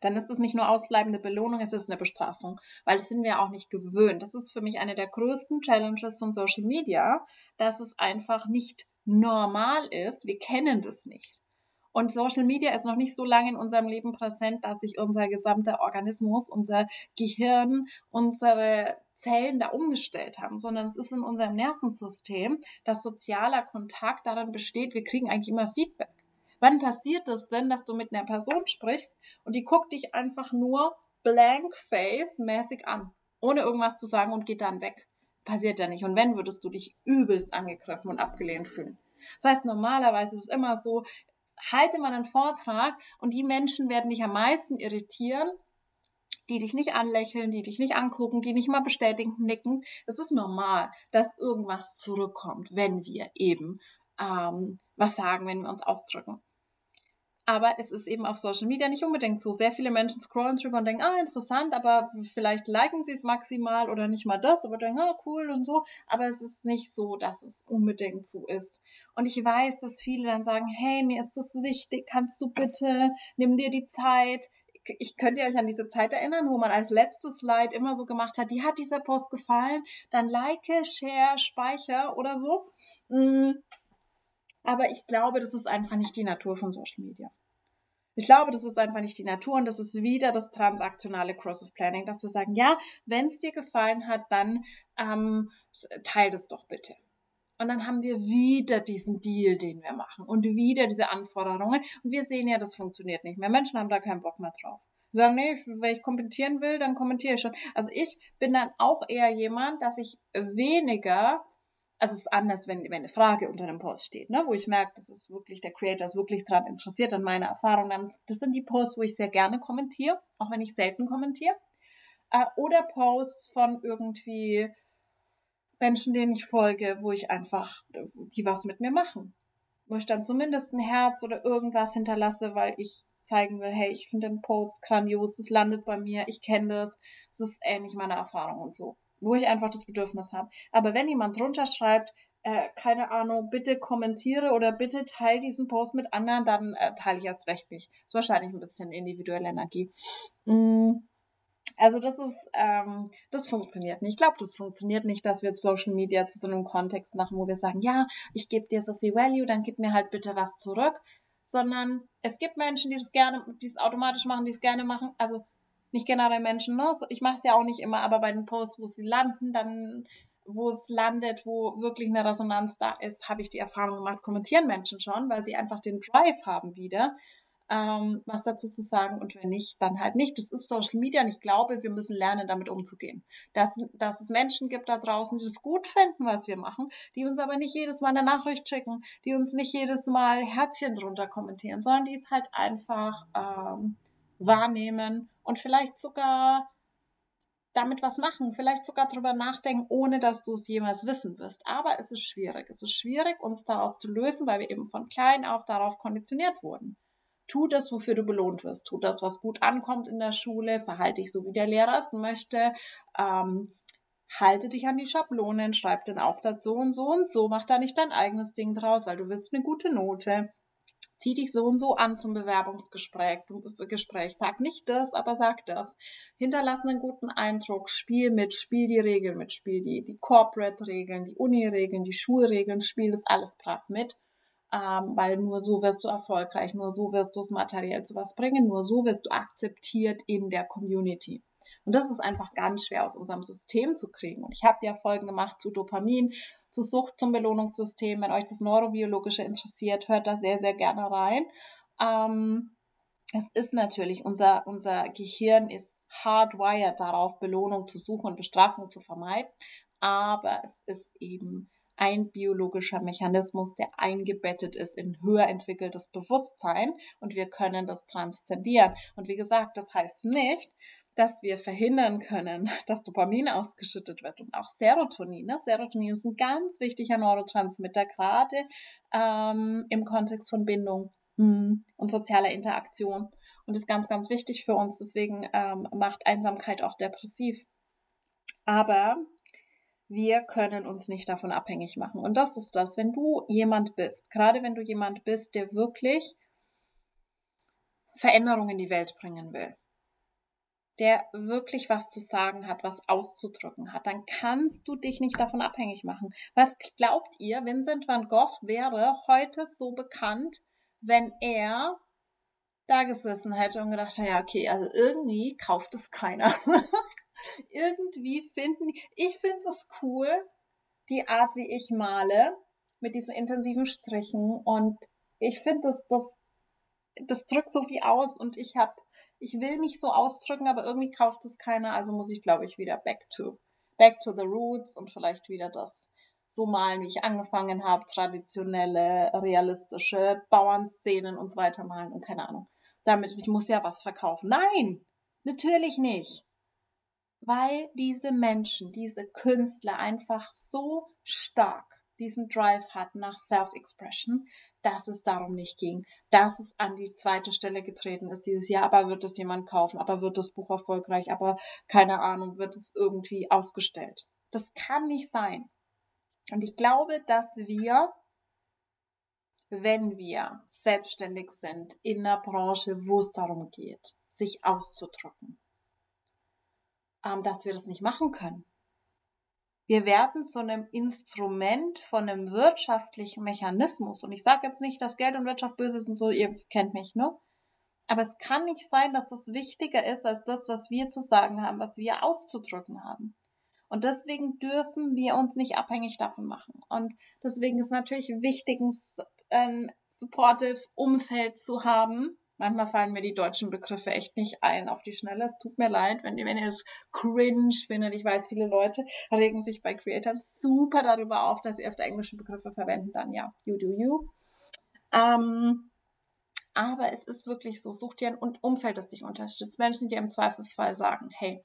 Dann ist es nicht nur ausbleibende Belohnung, es ist eine Bestrafung, weil das sind wir auch nicht gewöhnt. Das ist für mich eine der größten Challenges von Social Media, dass es einfach nicht normal ist. Wir kennen das nicht. Und Social Media ist noch nicht so lange in unserem Leben präsent, dass sich unser gesamter Organismus, unser Gehirn, unsere Zellen da umgestellt haben, sondern es ist in unserem Nervensystem, dass sozialer Kontakt daran besteht, wir kriegen eigentlich immer Feedback. Wann passiert es denn, dass du mit einer Person sprichst und die guckt dich einfach nur blank face mäßig an, ohne irgendwas zu sagen und geht dann weg? Passiert ja nicht. Und wenn, würdest du dich übelst angegriffen und abgelehnt fühlen. Das heißt, normalerweise ist es immer so, halte mal einen Vortrag und die Menschen werden dich am meisten irritieren, die dich nicht anlächeln, die dich nicht angucken, die nicht mal bestätigend nicken. Es ist normal, dass irgendwas zurückkommt, wenn wir eben ähm, was sagen, wenn wir uns ausdrücken. Aber es ist eben auf Social Media nicht unbedingt so. Sehr viele Menschen scrollen drüber und denken, ah, interessant, aber vielleicht liken sie es maximal oder nicht mal das, aber denken, ah, cool und so. Aber es ist nicht so, dass es unbedingt so ist. Und ich weiß, dass viele dann sagen, hey, mir ist das wichtig, kannst du bitte, nimm dir die Zeit. Ich könnte euch an diese Zeit erinnern, wo man als letztes Slide immer so gemacht hat, die hat dieser Post gefallen, dann like, share, speicher oder so. Mm. Aber ich glaube, das ist einfach nicht die Natur von Social Media. Ich glaube, das ist einfach nicht die Natur und das ist wieder das transaktionale Cross-of Planning, dass wir sagen, ja, wenn es dir gefallen hat, dann ähm, teil das doch bitte. Und dann haben wir wieder diesen Deal, den wir machen und wieder diese Anforderungen. Und wir sehen ja, das funktioniert nicht mehr. Menschen haben da keinen Bock mehr drauf. Sagen, nee, wenn ich kommentieren will, dann kommentiere ich schon. Also ich bin dann auch eher jemand, dass ich weniger also es ist anders, wenn, wenn eine Frage unter einem Post steht, ne, wo ich merke, das ist wirklich, der Creator ist wirklich dran interessiert an meiner Erfahrung. Dann, das sind die Posts, wo ich sehr gerne kommentiere, auch wenn ich selten kommentiere. Äh, oder Posts von irgendwie Menschen, denen ich folge, wo ich einfach, die was mit mir machen. Wo ich dann zumindest ein Herz oder irgendwas hinterlasse, weil ich zeigen will, hey, ich finde den Post grandios, das landet bei mir, ich kenne das, es ist ähnlich meiner Erfahrung und so wo ich einfach das Bedürfnis habe. Aber wenn jemand drunter schreibt, äh, keine Ahnung, bitte kommentiere oder bitte teile diesen Post mit anderen, dann äh, teile ich erst recht nicht. Ist wahrscheinlich ein bisschen individuelle Energie. Mm. Also das ist, ähm, das funktioniert nicht. Ich glaube, das funktioniert nicht, dass wir Social Media zu so einem Kontext machen, wo wir sagen, ja, ich gebe dir so viel Value, dann gib mir halt bitte was zurück. Sondern es gibt Menschen, die das gerne, die es automatisch machen, die es gerne machen. Also nicht generell Menschen, ne? Ich mache es ja auch nicht immer, aber bei den Posts, wo sie landen, dann wo es landet, wo wirklich eine Resonanz da ist, habe ich die Erfahrung gemacht, kommentieren Menschen schon, weil sie einfach den Drive haben wieder, ähm, was dazu zu sagen und wenn nicht, dann halt nicht. Das ist Social Media und ich glaube, wir müssen lernen, damit umzugehen. Dass, dass es Menschen gibt da draußen, die das gut finden, was wir machen, die uns aber nicht jedes Mal eine Nachricht schicken, die uns nicht jedes Mal Herzchen drunter kommentieren, sondern die es halt einfach ähm, wahrnehmen und vielleicht sogar damit was machen, vielleicht sogar drüber nachdenken, ohne dass du es jemals wissen wirst. Aber es ist schwierig. Es ist schwierig, uns daraus zu lösen, weil wir eben von klein auf darauf konditioniert wurden. Tu das, wofür du belohnt wirst. Tu das, was gut ankommt in der Schule. Verhalte dich so, wie der Lehrer es möchte. Ähm, halte dich an die Schablonen. Schreib den Aufsatz so und so und so. Mach da nicht dein eigenes Ding draus, weil du willst eine gute Note zieh dich so und so an zum Bewerbungsgespräch. Gespräch. Sag nicht das, aber sag das. Hinterlass einen guten Eindruck. Spiel mit, spiel die Regeln mit, spiel die, die Corporate-Regeln, die Uni-Regeln, die Schulregeln, spiel das alles brav mit. Ähm, weil nur so wirst du erfolgreich, nur so wirst du es materiell zu was bringen, nur so wirst du akzeptiert in der Community. Und das ist einfach ganz schwer aus unserem System zu kriegen. Und ich habe ja Folgen gemacht zu Dopamin, zu Sucht, zum Belohnungssystem. Wenn euch das Neurobiologische interessiert, hört da sehr, sehr gerne rein. Ähm, es ist natürlich, unser, unser Gehirn ist hardwired darauf, Belohnung zu suchen und Bestrafung zu vermeiden. Aber es ist eben ein biologischer Mechanismus, der eingebettet ist in höher entwickeltes Bewusstsein und wir können das transzendieren. Und wie gesagt, das heißt nicht, dass wir verhindern können, dass Dopamin ausgeschüttet wird und auch Serotonin. Ne? Serotonin ist ein ganz wichtiger Neurotransmitter, gerade ähm, im Kontext von Bindung hm, und sozialer Interaktion und ist ganz, ganz wichtig für uns. Deswegen ähm, macht Einsamkeit auch depressiv. Aber wir können uns nicht davon abhängig machen. Und das ist das, wenn du jemand bist, gerade wenn du jemand bist, der wirklich Veränderungen in die Welt bringen will, der wirklich was zu sagen hat, was auszudrücken hat, dann kannst du dich nicht davon abhängig machen. Was glaubt ihr, Vincent van Gogh wäre heute so bekannt, wenn er da gesessen hätte und gedacht, ja, okay, also irgendwie kauft es keiner. irgendwie finden, ich finde es cool, die Art, wie ich male, mit diesen intensiven Strichen und ich finde, das, das, das drückt so viel aus und ich habe ich will mich so ausdrücken, aber irgendwie kauft es keiner, also muss ich, glaube ich, wieder back to, back to the roots und vielleicht wieder das so malen, wie ich angefangen habe, traditionelle, realistische Bauernszenen und so weiter malen und keine Ahnung. Damit, ich muss ja was verkaufen. Nein, natürlich nicht. Weil diese Menschen, diese Künstler einfach so stark diesen Drive hatten nach Self-Expression, dass es darum nicht ging, dass es an die zweite Stelle getreten ist dieses Jahr, aber wird es jemand kaufen, aber wird das Buch erfolgreich, aber keine Ahnung, wird es irgendwie ausgestellt. Das kann nicht sein. Und ich glaube, dass wir, wenn wir selbstständig sind in einer Branche, wo es darum geht, sich auszudrücken, ähm, dass wir das nicht machen können wir werden zu einem Instrument von einem wirtschaftlichen Mechanismus. Und ich sage jetzt nicht, dass Geld und Wirtschaft böse sind, so ihr kennt mich, ne? Aber es kann nicht sein, dass das wichtiger ist als das, was wir zu sagen haben, was wir auszudrücken haben. Und deswegen dürfen wir uns nicht abhängig davon machen. Und deswegen ist natürlich wichtig, ein supportive Umfeld zu haben, Manchmal fallen mir die deutschen Begriffe echt nicht ein auf die Schnelle. Es tut mir leid, wenn ihr, wenn ihr das cringe findet. Ich weiß, viele Leute regen sich bei Creators super darüber auf, dass sie öfter englische Begriffe verwenden. Dann ja, you do you. Ähm, aber es ist wirklich so, such dir ein Umfeld, das dich unterstützt. Menschen, die im Zweifelsfall sagen, hey,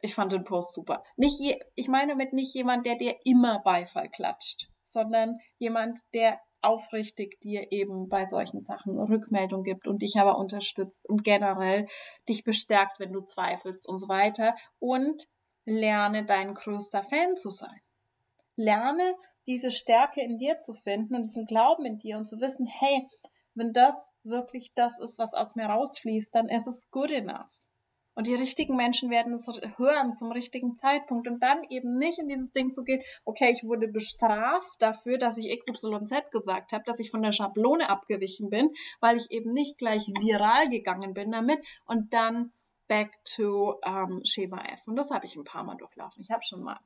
ich fand den Post super. Nicht je, ich meine mit nicht jemand, der dir immer Beifall klatscht, sondern jemand, der aufrichtig dir eben bei solchen Sachen Rückmeldung gibt und dich aber unterstützt und generell dich bestärkt, wenn du zweifelst und so weiter. Und lerne dein größter Fan zu sein. Lerne diese Stärke in dir zu finden und diesen Glauben in dir und zu wissen, hey, wenn das wirklich das ist, was aus mir rausfließt, dann ist es good enough. Und die richtigen Menschen werden es hören zum richtigen Zeitpunkt und dann eben nicht in dieses Ding zu gehen, okay, ich wurde bestraft dafür, dass ich XYZ gesagt habe, dass ich von der Schablone abgewichen bin, weil ich eben nicht gleich viral gegangen bin damit und dann back to ähm, Schema F. Und das habe ich ein paar Mal durchlaufen. Ich habe schon mal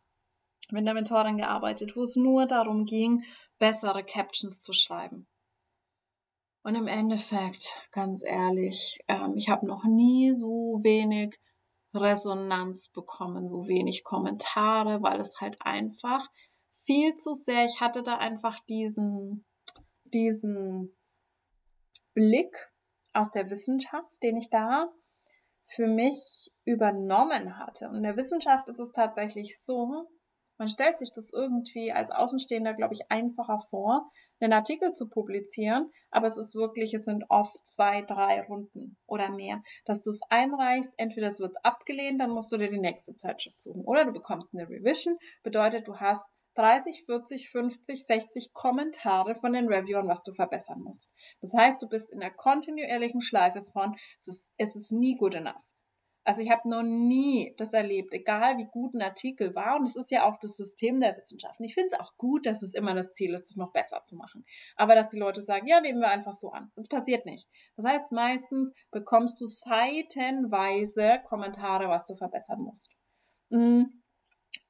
mit einer Mentorin gearbeitet, wo es nur darum ging, bessere Captions zu schreiben. Und im Endeffekt, ganz ehrlich, ähm, ich habe noch nie so wenig Resonanz bekommen, so wenig Kommentare, weil es halt einfach viel zu sehr, ich hatte da einfach diesen, diesen Blick aus der Wissenschaft, den ich da für mich übernommen hatte. Und in der Wissenschaft ist es tatsächlich so, man stellt sich das irgendwie als Außenstehender, glaube ich, einfacher vor, einen Artikel zu publizieren, aber es ist wirklich, es sind oft zwei, drei Runden oder mehr, dass du es einreichst, entweder es wird abgelehnt, dann musst du dir die nächste Zeitschrift suchen oder du bekommst eine Revision, bedeutet du hast 30, 40, 50, 60 Kommentare von den Reviewern, was du verbessern musst. Das heißt, du bist in der kontinuierlichen Schleife von, es ist, es ist nie good enough. Also ich habe noch nie das erlebt, egal wie gut ein Artikel war. Und es ist ja auch das System der Wissenschaften. Ich finde es auch gut, dass es immer das Ziel ist, das noch besser zu machen. Aber dass die Leute sagen, ja, nehmen wir einfach so an. Das passiert nicht. Das heißt, meistens bekommst du seitenweise Kommentare, was du verbessern musst. Mm.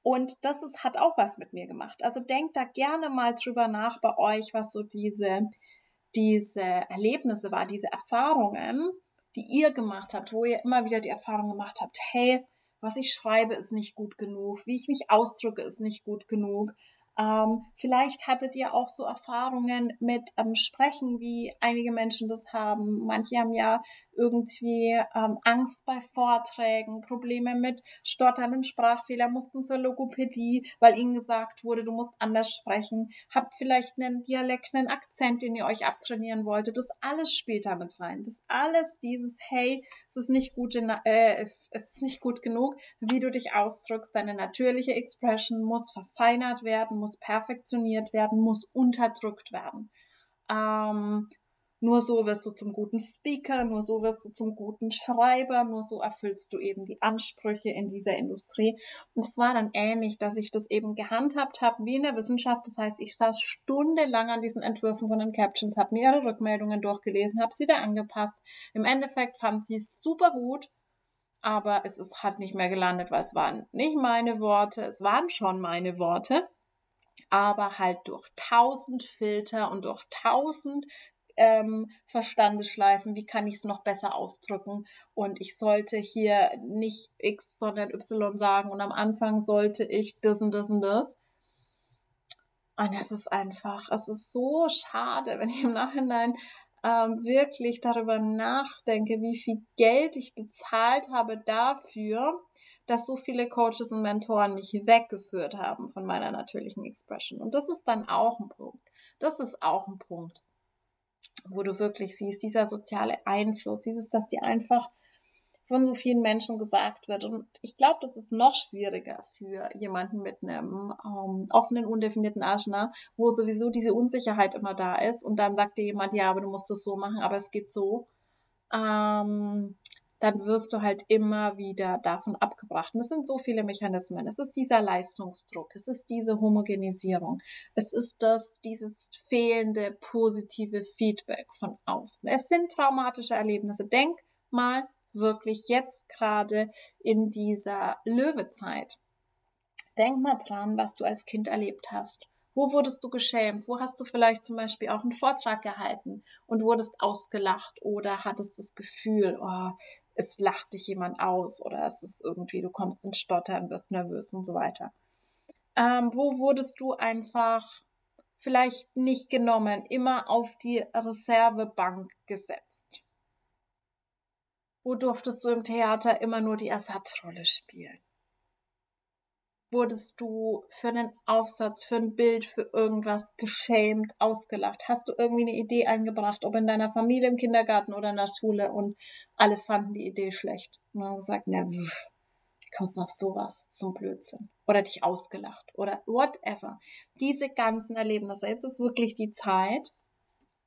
Und das ist, hat auch was mit mir gemacht. Also denkt da gerne mal drüber nach bei euch, was so diese, diese Erlebnisse war, diese Erfahrungen die ihr gemacht habt, wo ihr immer wieder die Erfahrung gemacht habt, hey, was ich schreibe ist nicht gut genug, wie ich mich ausdrücke ist nicht gut genug, ähm, vielleicht hattet ihr auch so Erfahrungen mit ähm, Sprechen, wie einige Menschen das haben. Manche haben ja irgendwie ähm, Angst bei Vorträgen, Probleme mit stotternden Sprachfehler, mussten zur Logopädie, weil ihnen gesagt wurde, du musst anders sprechen. Habt vielleicht einen Dialekt, einen Akzent, den ihr euch abtrainieren wolltet. Das alles spielt da mit rein. Das alles dieses, hey, es ist nicht gut, in, äh, es ist nicht gut genug, wie du dich ausdrückst. Deine natürliche Expression muss verfeinert werden, muss perfektioniert werden, muss unterdrückt werden. Ähm, nur so wirst du zum guten Speaker, nur so wirst du zum guten Schreiber, nur so erfüllst du eben die Ansprüche in dieser Industrie. Und es war dann ähnlich, dass ich das eben gehandhabt habe wie in der Wissenschaft. Das heißt, ich saß stundenlang an diesen Entwürfen von den Captions, habe mir ihre Rückmeldungen durchgelesen, habe sie wieder angepasst. Im Endeffekt fand sie es super gut, aber es ist, hat nicht mehr gelandet, weil es waren nicht meine Worte, es waren schon meine Worte aber halt durch tausend Filter und durch tausend ähm, Verstandeschleifen, wie kann ich es noch besser ausdrücken und ich sollte hier nicht X, sondern Y sagen und am Anfang sollte ich das und das und das. Und es ist einfach, es ist so schade, wenn ich im Nachhinein ähm, wirklich darüber nachdenke, wie viel Geld ich bezahlt habe dafür, dass so viele Coaches und Mentoren mich weggeführt haben von meiner natürlichen Expression. Und das ist dann auch ein Punkt. Das ist auch ein Punkt wo du wirklich siehst, dieser soziale Einfluss, dieses, dass dir einfach von so vielen Menschen gesagt wird. Und ich glaube, das ist noch schwieriger für jemanden mit einem ähm, offenen, undefinierten Ajna, wo sowieso diese Unsicherheit immer da ist. Und dann sagt dir jemand, ja, aber du musst es so machen, aber es geht so. Ähm, dann wirst du halt immer wieder davon abgebracht. Und es sind so viele Mechanismen. Es ist dieser Leistungsdruck, es ist diese Homogenisierung, es ist das, dieses fehlende positive Feedback von außen. Es sind traumatische Erlebnisse. Denk mal wirklich jetzt gerade in dieser Löwezeit. Denk mal dran, was du als Kind erlebt hast. Wo wurdest du geschämt? Wo hast du vielleicht zum Beispiel auch einen Vortrag gehalten und wurdest ausgelacht oder hattest das Gefühl, oh, es lacht dich jemand aus oder es ist irgendwie, du kommst ins Stottern, wirst nervös und so weiter. Ähm, wo wurdest du einfach vielleicht nicht genommen, immer auf die Reservebank gesetzt? Wo durftest du im Theater immer nur die Ersatzrolle spielen? Wurdest du für einen Aufsatz, für ein Bild, für irgendwas geschämt, ausgelacht? Hast du irgendwie eine Idee eingebracht, ob in deiner Familie, im Kindergarten oder in der Schule und alle fanden die Idee schlecht und haben gesagt, na, pff, wie kommst du auf sowas, so ein Blödsinn? Oder dich ausgelacht oder whatever. Diese ganzen Erlebnisse, jetzt ist wirklich die Zeit,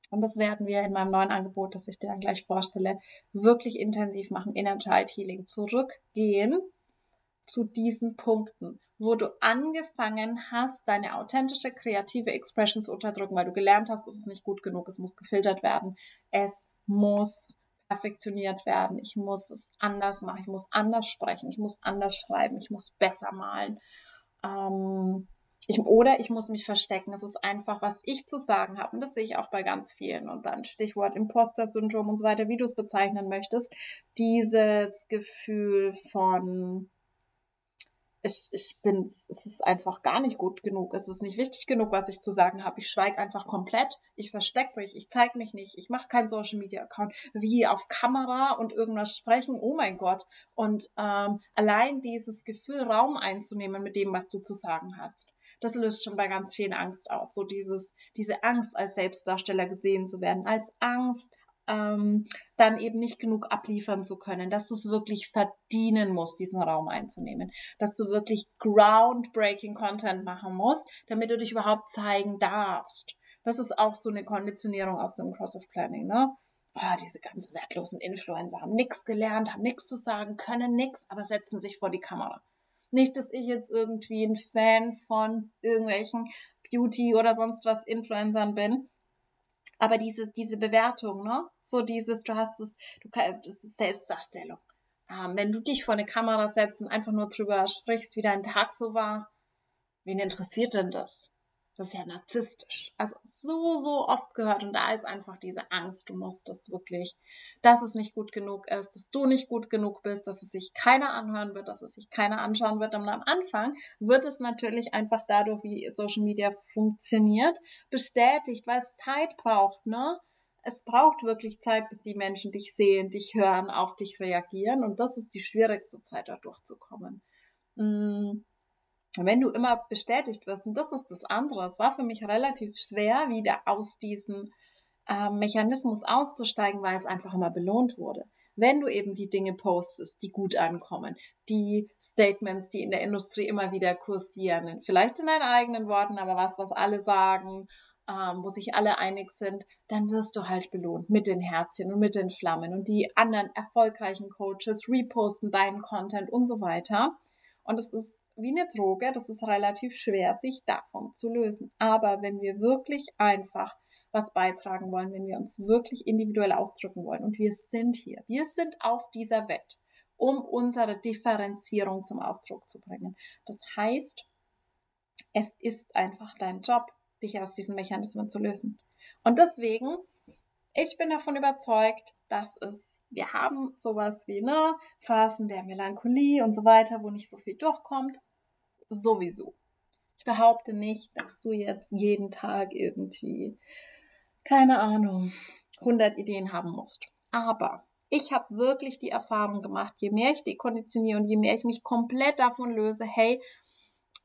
und das werden wir in meinem neuen Angebot, das ich dir dann gleich vorstelle, wirklich intensiv machen, Inner Child Healing. Zurückgehen zu diesen Punkten wo du angefangen hast, deine authentische, kreative Expression zu unterdrücken, weil du gelernt hast, es ist nicht gut genug, es muss gefiltert werden, es muss perfektioniert werden, ich muss es anders machen, ich muss anders sprechen, ich muss anders schreiben, ich muss besser malen. Ähm, ich, oder ich muss mich verstecken. Es ist einfach, was ich zu sagen habe. Und das sehe ich auch bei ganz vielen. Und dann Stichwort Imposter-Syndrom und so weiter, wie du es bezeichnen möchtest. Dieses Gefühl von, ich, ich bin, es ist einfach gar nicht gut genug. Es ist nicht wichtig genug, was ich zu sagen habe. Ich schweige einfach komplett. Ich verstecke mich. Ich zeige mich nicht. Ich mache keinen Social Media Account. Wie auf Kamera und irgendwas sprechen. Oh mein Gott. Und ähm, allein dieses Gefühl, Raum einzunehmen mit dem, was du zu sagen hast. Das löst schon bei ganz vielen Angst aus. So dieses, diese Angst, als Selbstdarsteller gesehen zu werden, als Angst, ähm, dann eben nicht genug abliefern zu können, dass du es wirklich verdienen musst, diesen Raum einzunehmen, dass du wirklich groundbreaking Content machen musst, damit du dich überhaupt zeigen darfst. Das ist auch so eine Konditionierung aus dem Cross-of Planning, ne? Oh, diese ganzen wertlosen Influencer haben nichts gelernt, haben nichts zu sagen, können nichts, aber setzen sich vor die Kamera. Nicht, dass ich jetzt irgendwie ein Fan von irgendwelchen Beauty oder sonst was Influencern bin, aber diese, diese Bewertung, ne? So dieses, du hast es, du kannst, das ist Selbstdarstellung. Ähm, wenn du dich vor eine Kamera setzt und einfach nur drüber sprichst, wie dein Tag so war, wen interessiert denn das? Das ist ja narzisstisch. Also so, so oft gehört. Und da ist einfach diese Angst, du musst das wirklich, dass es nicht gut genug ist, dass du nicht gut genug bist, dass es sich keiner anhören wird, dass es sich keiner anschauen wird. Und am Anfang wird es natürlich einfach dadurch, wie Social Media funktioniert, bestätigt, weil es Zeit braucht, ne? Es braucht wirklich Zeit, bis die Menschen dich sehen, dich hören, auf dich reagieren. Und das ist die schwierigste Zeit, da durchzukommen. Mm wenn du immer bestätigt wirst, und das ist das andere, es war für mich relativ schwer, wieder aus diesem äh, Mechanismus auszusteigen, weil es einfach immer belohnt wurde. Wenn du eben die Dinge postest, die gut ankommen, die Statements, die in der Industrie immer wieder kursieren, vielleicht in deinen eigenen Worten, aber was, was alle sagen, ähm, wo sich alle einig sind, dann wirst du halt belohnt mit den Herzchen und mit den Flammen und die anderen erfolgreichen Coaches reposten deinen Content und so weiter. Und es ist wie eine Droge, das ist relativ schwer, sich davon zu lösen. Aber wenn wir wirklich einfach was beitragen wollen, wenn wir uns wirklich individuell ausdrücken wollen und wir sind hier, wir sind auf dieser Welt, um unsere Differenzierung zum Ausdruck zu bringen. Das heißt, es ist einfach dein Job, sich aus diesen Mechanismen zu lösen. Und deswegen ich bin davon überzeugt, dass es, wir haben sowas wie, ne, Phasen der Melancholie und so weiter, wo nicht so viel durchkommt. Sowieso. Ich behaupte nicht, dass du jetzt jeden Tag irgendwie, keine Ahnung, 100 Ideen haben musst. Aber ich habe wirklich die Erfahrung gemacht, je mehr ich dekonditioniere und je mehr ich mich komplett davon löse, hey,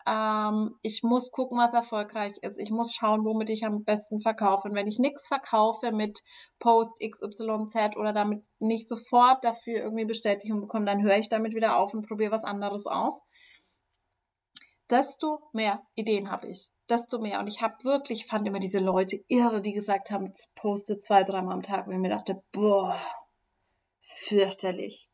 ähm, ich muss gucken, was erfolgreich ist. Ich muss schauen, womit ich am besten verkaufe. Und wenn ich nichts verkaufe mit Post XYZ oder damit nicht sofort dafür irgendwie Bestätigung bekomme, dann höre ich damit wieder auf und probiere was anderes aus. Desto mehr Ideen habe ich. Desto mehr. Und ich habe wirklich, fand immer diese Leute irre, die gesagt haben, poste zwei, dreimal am Tag, und ich mir dachte, boah, fürchterlich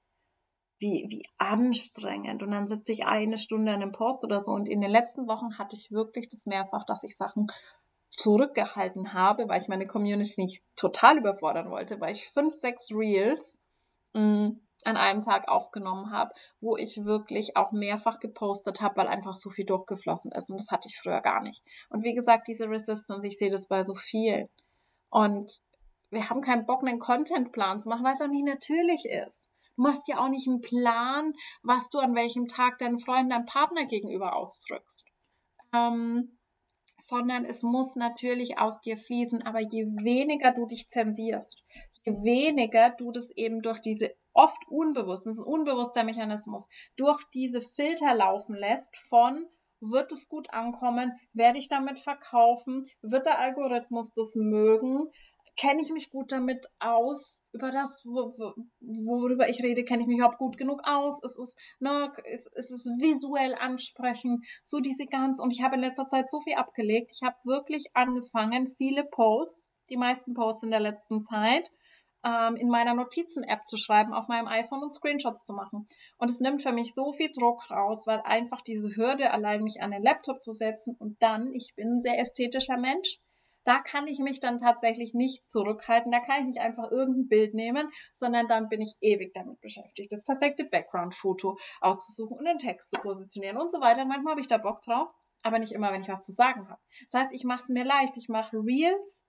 wie, wie anstrengend. Und dann sitze ich eine Stunde an einem Post oder so. Und in den letzten Wochen hatte ich wirklich das mehrfach, dass ich Sachen zurückgehalten habe, weil ich meine Community nicht total überfordern wollte, weil ich fünf, sechs Reels mh, mm, an einem Tag aufgenommen habe, wo ich wirklich auch mehrfach gepostet habe, weil einfach so viel durchgeflossen ist. Und das hatte ich früher gar nicht. Und wie gesagt, diese Resistance, ich sehe das bei so vielen. Und wir haben keinen Bock, einen Contentplan zu machen, weil es auch nicht natürlich ist. Du machst ja auch nicht einen Plan, was du an welchem Tag deinen Freunden, deinem Partner gegenüber ausdrückst. Ähm, sondern es muss natürlich aus dir fließen. Aber je weniger du dich zensierst, je weniger du das eben durch diese oft unbewussten, das ist ein unbewusster Mechanismus, durch diese Filter laufen lässt von wird es gut ankommen, werde ich damit verkaufen, wird der Algorithmus das mögen, kenne ich mich gut damit aus, über das, worüber ich rede, kenne ich mich überhaupt gut genug aus. Es ist, ne, es, es ist visuell ansprechend, so diese ganz, und ich habe in letzter Zeit so viel abgelegt. Ich habe wirklich angefangen, viele Posts, die meisten Posts in der letzten Zeit, ähm, in meiner Notizen-App zu schreiben, auf meinem iPhone und Screenshots zu machen. Und es nimmt für mich so viel Druck raus, weil einfach diese Hürde allein mich an den Laptop zu setzen und dann, ich bin ein sehr ästhetischer Mensch, Da kann ich mich dann tatsächlich nicht zurückhalten. Da kann ich nicht einfach irgendein Bild nehmen, sondern dann bin ich ewig damit beschäftigt, das perfekte Background-Foto auszusuchen und den Text zu positionieren und so weiter. Manchmal habe ich da Bock drauf, aber nicht immer, wenn ich was zu sagen habe. Das heißt, ich mache es mir leicht. Ich mache Reels,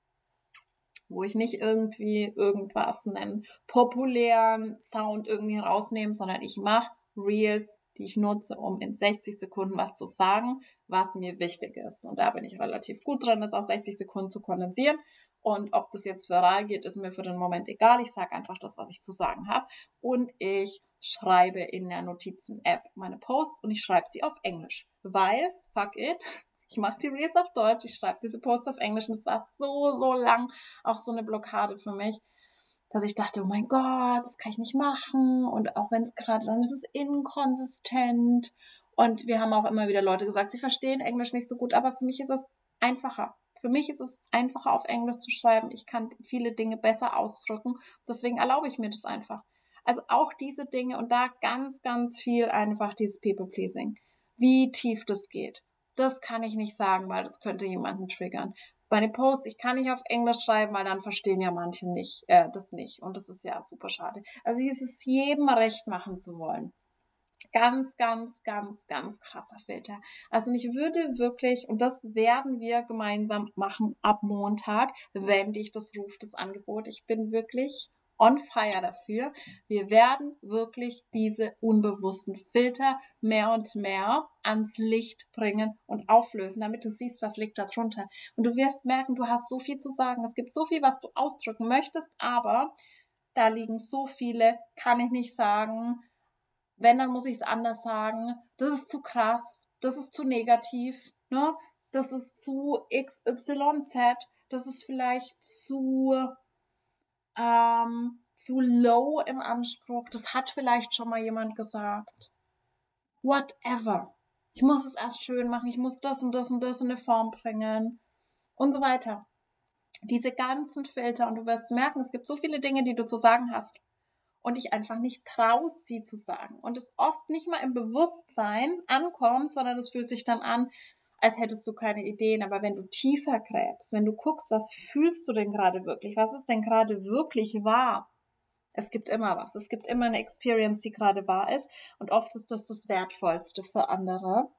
wo ich nicht irgendwie irgendwas nennen, populären Sound irgendwie rausnehme, sondern ich mache Reels, die ich nutze, um in 60 Sekunden was zu sagen, was mir wichtig ist. Und da bin ich relativ gut drin, das auf 60 Sekunden zu kondensieren. Und ob das jetzt viral geht, ist mir für den Moment egal. Ich sage einfach das, was ich zu sagen habe. Und ich schreibe in der Notizen-App meine Posts und ich schreibe sie auf Englisch. Weil, fuck it, ich mache die Reels auf Deutsch, ich schreibe diese Posts auf Englisch und es war so, so lang auch so eine Blockade für mich dass ich dachte, oh mein Gott, das kann ich nicht machen. Und auch wenn es gerade, dann ist es inkonsistent. Und wir haben auch immer wieder Leute gesagt, sie verstehen Englisch nicht so gut, aber für mich ist es einfacher. Für mich ist es einfacher, auf Englisch zu schreiben. Ich kann viele Dinge besser ausdrücken. Deswegen erlaube ich mir das einfach. Also auch diese Dinge und da ganz, ganz viel einfach dieses People-Pleasing. Wie tief das geht. Das kann ich nicht sagen, weil das könnte jemanden triggern meine Posts, ich kann nicht auf Englisch schreiben, weil dann verstehen ja manche nicht, äh, das nicht. Und das ist ja super schade. Also es ist jedem recht machen zu wollen. Ganz, ganz, ganz, ganz krasser Filter. Also ich würde wirklich, und das werden wir gemeinsam machen ab Montag, wenn dich das ruft, das Angebot. Ich bin wirklich on fire dafür. Wir werden wirklich diese unbewussten Filter mehr und mehr ans Licht bringen und auflösen, damit du siehst, was liegt da drunter. Und du wirst merken, du hast so viel zu sagen. Es gibt so viel, was du ausdrücken möchtest, aber da liegen so viele, kann ich nicht sagen. Wenn, dann muss ich es anders sagen. Das ist zu krass. Das ist zu negativ. Ne? Das ist zu XYZ. Das ist vielleicht zu ähm, zu low im Anspruch. Das hat vielleicht schon mal jemand gesagt. Whatever. Ich muss es erst schön machen. Ich muss das und das und das in eine Form bringen. Und so weiter. Diese ganzen Filter. Und du wirst merken, es gibt so viele Dinge, die du zu sagen hast. Und dich einfach nicht traust, sie zu sagen. Und es oft nicht mal im Bewusstsein ankommt, sondern es fühlt sich dann an, als hättest du keine Ideen. Aber wenn du tiefer gräbst, wenn du guckst, was fühlst du denn gerade wirklich? Was ist denn gerade wirklich wahr? Es gibt immer was. Es gibt immer eine Experience, die gerade wahr ist. Und oft ist das das Wertvollste für andere,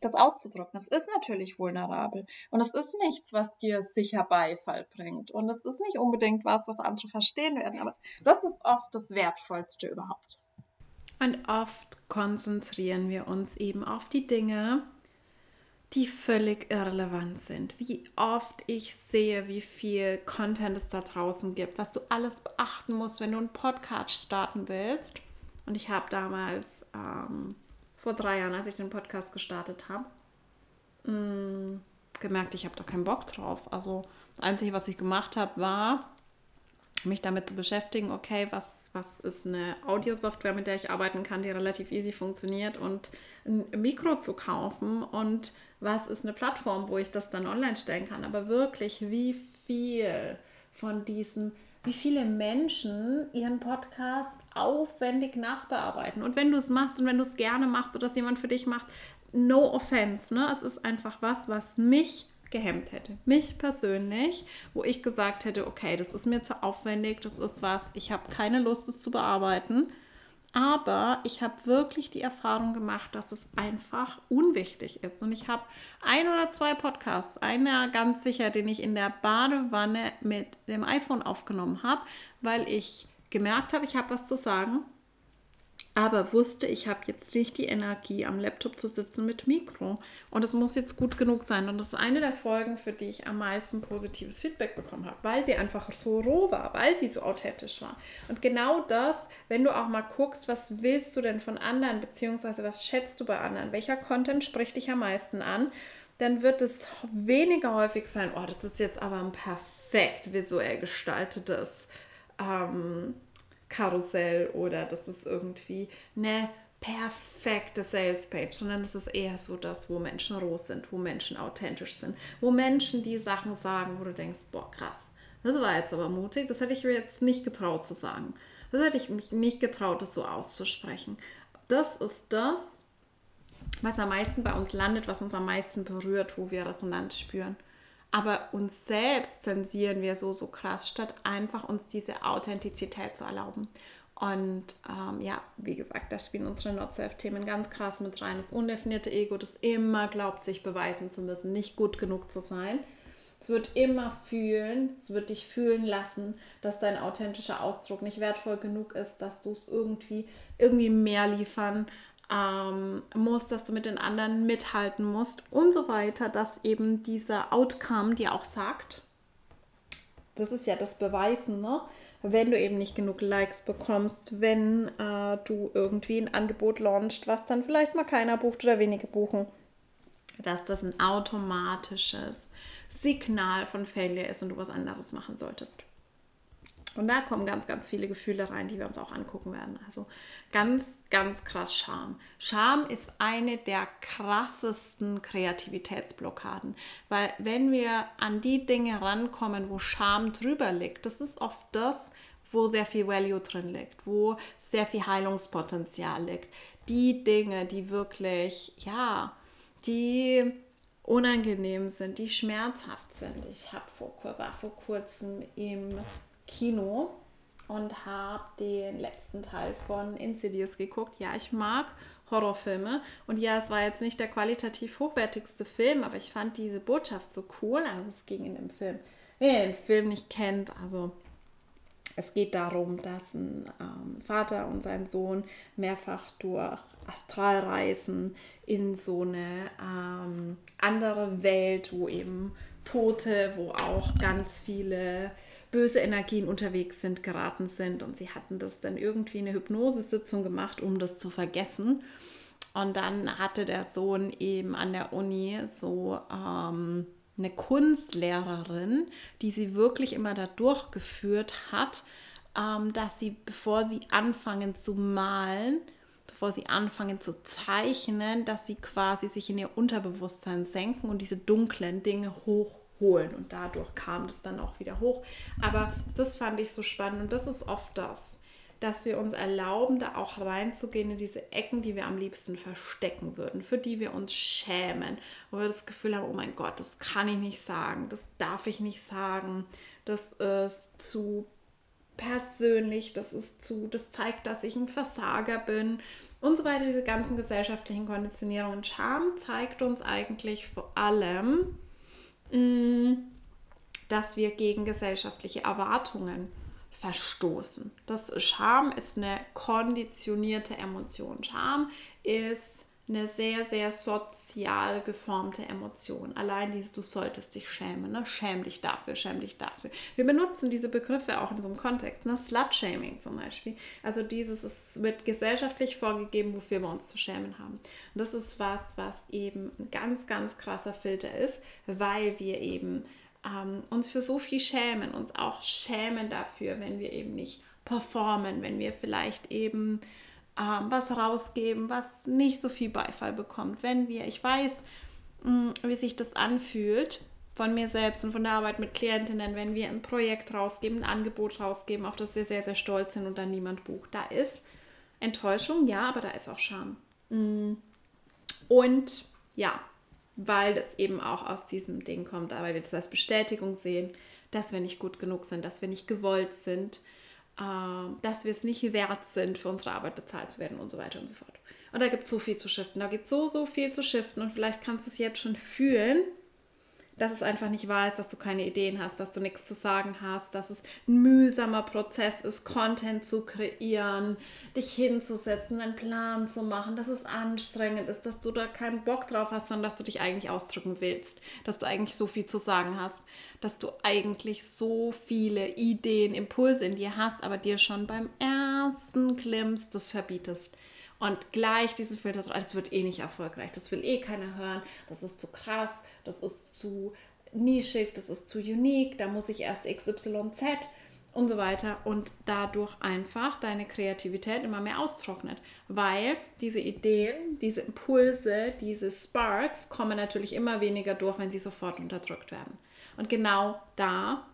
das auszudrücken. Es ist natürlich vulnerabel. Und es ist nichts, was dir sicher Beifall bringt. Und es ist nicht unbedingt was, was andere verstehen werden. Aber das ist oft das Wertvollste überhaupt. Und oft konzentrieren wir uns eben auf die Dinge, die völlig irrelevant sind. Wie oft ich sehe, wie viel Content es da draußen gibt, was du alles beachten musst, wenn du einen Podcast starten willst. Und ich habe damals ähm, vor drei Jahren, als ich den Podcast gestartet habe, mm, gemerkt, ich habe da keinen Bock drauf. Also das Einzige, was ich gemacht habe, war, mich damit zu beschäftigen, okay, was, was ist eine Audiosoftware, mit der ich arbeiten kann, die relativ easy funktioniert und ein Mikro zu kaufen und was ist eine Plattform, wo ich das dann online stellen kann. Aber wirklich, wie viel von diesen, wie viele Menschen ihren Podcast aufwendig nachbearbeiten. Und wenn du es machst und wenn du es gerne machst oder es jemand für dich macht, no offense, ne? Es ist einfach was, was mich gehemmt hätte. Mich persönlich, wo ich gesagt hätte, okay, das ist mir zu aufwendig, das ist was, ich habe keine Lust, es zu bearbeiten. Aber ich habe wirklich die Erfahrung gemacht, dass es einfach unwichtig ist. Und ich habe ein oder zwei Podcasts, einer ganz sicher, den ich in der Badewanne mit dem iPhone aufgenommen habe, weil ich gemerkt habe, ich habe was zu sagen aber wusste, ich habe jetzt nicht die Energie, am Laptop zu sitzen mit Mikro. Und es muss jetzt gut genug sein. Und das ist eine der Folgen, für die ich am meisten positives Feedback bekommen habe, weil sie einfach so roh war, weil sie so authentisch war. Und genau das, wenn du auch mal guckst, was willst du denn von anderen, beziehungsweise was schätzt du bei anderen, welcher Content spricht dich am meisten an, dann wird es weniger häufig sein, oh, das ist jetzt aber ein perfekt visuell gestaltetes. Ähm, Karussell oder das ist irgendwie eine perfekte Salespage, sondern es ist eher so das, wo Menschen roh sind, wo Menschen authentisch sind, wo Menschen die Sachen sagen, wo du denkst, boah, krass, das war jetzt aber mutig, das hätte ich mir jetzt nicht getraut zu sagen. Das hätte ich mich nicht getraut, das so auszusprechen. Das ist das, was am meisten bei uns landet, was uns am meisten berührt, wo wir Resonanz spüren. Aber uns selbst zensieren wir so, so krass, statt einfach uns diese Authentizität zu erlauben. Und ähm, ja, wie gesagt, da spielen unsere Not-Self-Themen ganz krass mit rein. Das undefinierte Ego, das immer glaubt, sich beweisen zu müssen, nicht gut genug zu sein. Es wird immer fühlen, es wird dich fühlen lassen, dass dein authentischer Ausdruck nicht wertvoll genug ist, dass du es irgendwie, irgendwie mehr liefern ähm, musst, dass du mit den anderen mithalten musst und so weiter, dass eben dieser Outcome dir auch sagt, das ist ja das Beweisen, ne? wenn du eben nicht genug Likes bekommst, wenn äh, du irgendwie ein Angebot launchst, was dann vielleicht mal keiner bucht oder wenige buchen, dass das ein automatisches Signal von Failure ist und du was anderes machen solltest. Und da kommen ganz, ganz viele Gefühle rein, die wir uns auch angucken werden. Also ganz, ganz krass Scham. Scham ist eine der krassesten Kreativitätsblockaden, weil wenn wir an die Dinge rankommen, wo Scham drüber liegt, das ist oft das, wo sehr viel Value drin liegt, wo sehr viel Heilungspotenzial liegt. Die Dinge, die wirklich, ja, die unangenehm sind, die schmerzhaft sind. Ich hab vor, war vor kurzem im Kino und habe den letzten Teil von Insidious geguckt. Ja, ich mag Horrorfilme und ja, es war jetzt nicht der qualitativ hochwertigste Film, aber ich fand diese Botschaft so cool. Also es ging in dem Film, ihr den Film nicht kennt, also es geht darum, dass ein ähm, Vater und sein Sohn mehrfach durch Astralreisen in so eine ähm, andere Welt, wo eben Tote, wo auch ganz viele böse Energien unterwegs sind, geraten sind. Und sie hatten das dann irgendwie eine Hypnosesitzung gemacht, um das zu vergessen. Und dann hatte der Sohn eben an der Uni so ähm, eine Kunstlehrerin, die sie wirklich immer da durchgeführt hat, ähm, dass sie, bevor sie anfangen zu malen, bevor sie anfangen zu zeichnen, dass sie quasi sich in ihr Unterbewusstsein senken und diese dunklen Dinge hochholen. Und dadurch kam das dann auch wieder hoch. Aber das fand ich so spannend und das ist oft das dass wir uns erlauben, da auch reinzugehen in diese Ecken, die wir am liebsten verstecken würden, für die wir uns schämen, wo wir das Gefühl haben, oh mein Gott, das kann ich nicht sagen, das darf ich nicht sagen, das ist zu persönlich, das ist zu, das zeigt, dass ich ein Versager bin und so weiter, diese ganzen gesellschaftlichen Konditionierungen. Scham zeigt uns eigentlich vor allem, dass wir gegen gesellschaftliche Erwartungen verstoßen. Das Scham ist eine konditionierte Emotion. Scham ist eine sehr, sehr sozial geformte Emotion. Allein dieses, du solltest dich schämen, ne? schäm dich dafür, schäm dich dafür. Wir benutzen diese Begriffe auch in so einem Kontext, ne? Slut-Shaming zum Beispiel. Also dieses, es wird gesellschaftlich vorgegeben, wofür wir uns zu schämen haben. Und das ist was, was eben ein ganz, ganz krasser Filter ist, weil wir eben ähm, uns für so viel schämen, uns auch schämen dafür, wenn wir eben nicht performen, wenn wir vielleicht eben was rausgeben, was nicht so viel Beifall bekommt. Wenn wir, ich weiß, mm, wie sich das anfühlt von mir selbst und von der Arbeit mit Klientinnen, wenn wir ein Projekt rausgeben, ein Angebot rausgeben, auf das wir sehr, sehr stolz sind und dann niemand bucht. Da ist Enttäuschung, ja, aber da ist auch Scham. Mm. Und ja, weil das eben auch aus diesem Ding kommt, weil wir das als Bestätigung sehen, dass wir nicht gut genug sind, dass wir nicht gewollt sind, dass wir es nicht wert sind, für unsere Arbeit bezahlt zu werden und so weiter und so fort. Und da gibt es so viel zu shiften, da gibt es so, so viel zu shiften und vielleicht kannst du es jetzt schon fühlen, dass es einfach nicht wahr ist, dass du keine Ideen hast, dass du nichts zu sagen hast, dass es ein mühsamer Prozess ist, Content zu kreieren, dich hinzusetzen, einen Plan zu machen, dass es anstrengend ist, dass du da keinen Bock drauf hast, sondern dass du dich eigentlich ausdrücken willst, dass du eigentlich so viel zu sagen hast, dass du eigentlich so viele Ideen, Impulse in dir hast, aber dir schon beim ersten Glimpse das verbietest und gleich diesen Filter, das wird eh nicht erfolgreich, das will eh keiner hören, das ist zu krass, das ist zu nischig, das ist zu unique, da muss ich erst XYZ und so weiter und dadurch einfach deine Kreativität immer mehr austrocknet, weil diese Ideen, diese Impulse, diese Sparks kommen natürlich immer weniger durch, wenn sie sofort unterdrückt werden. Und genau da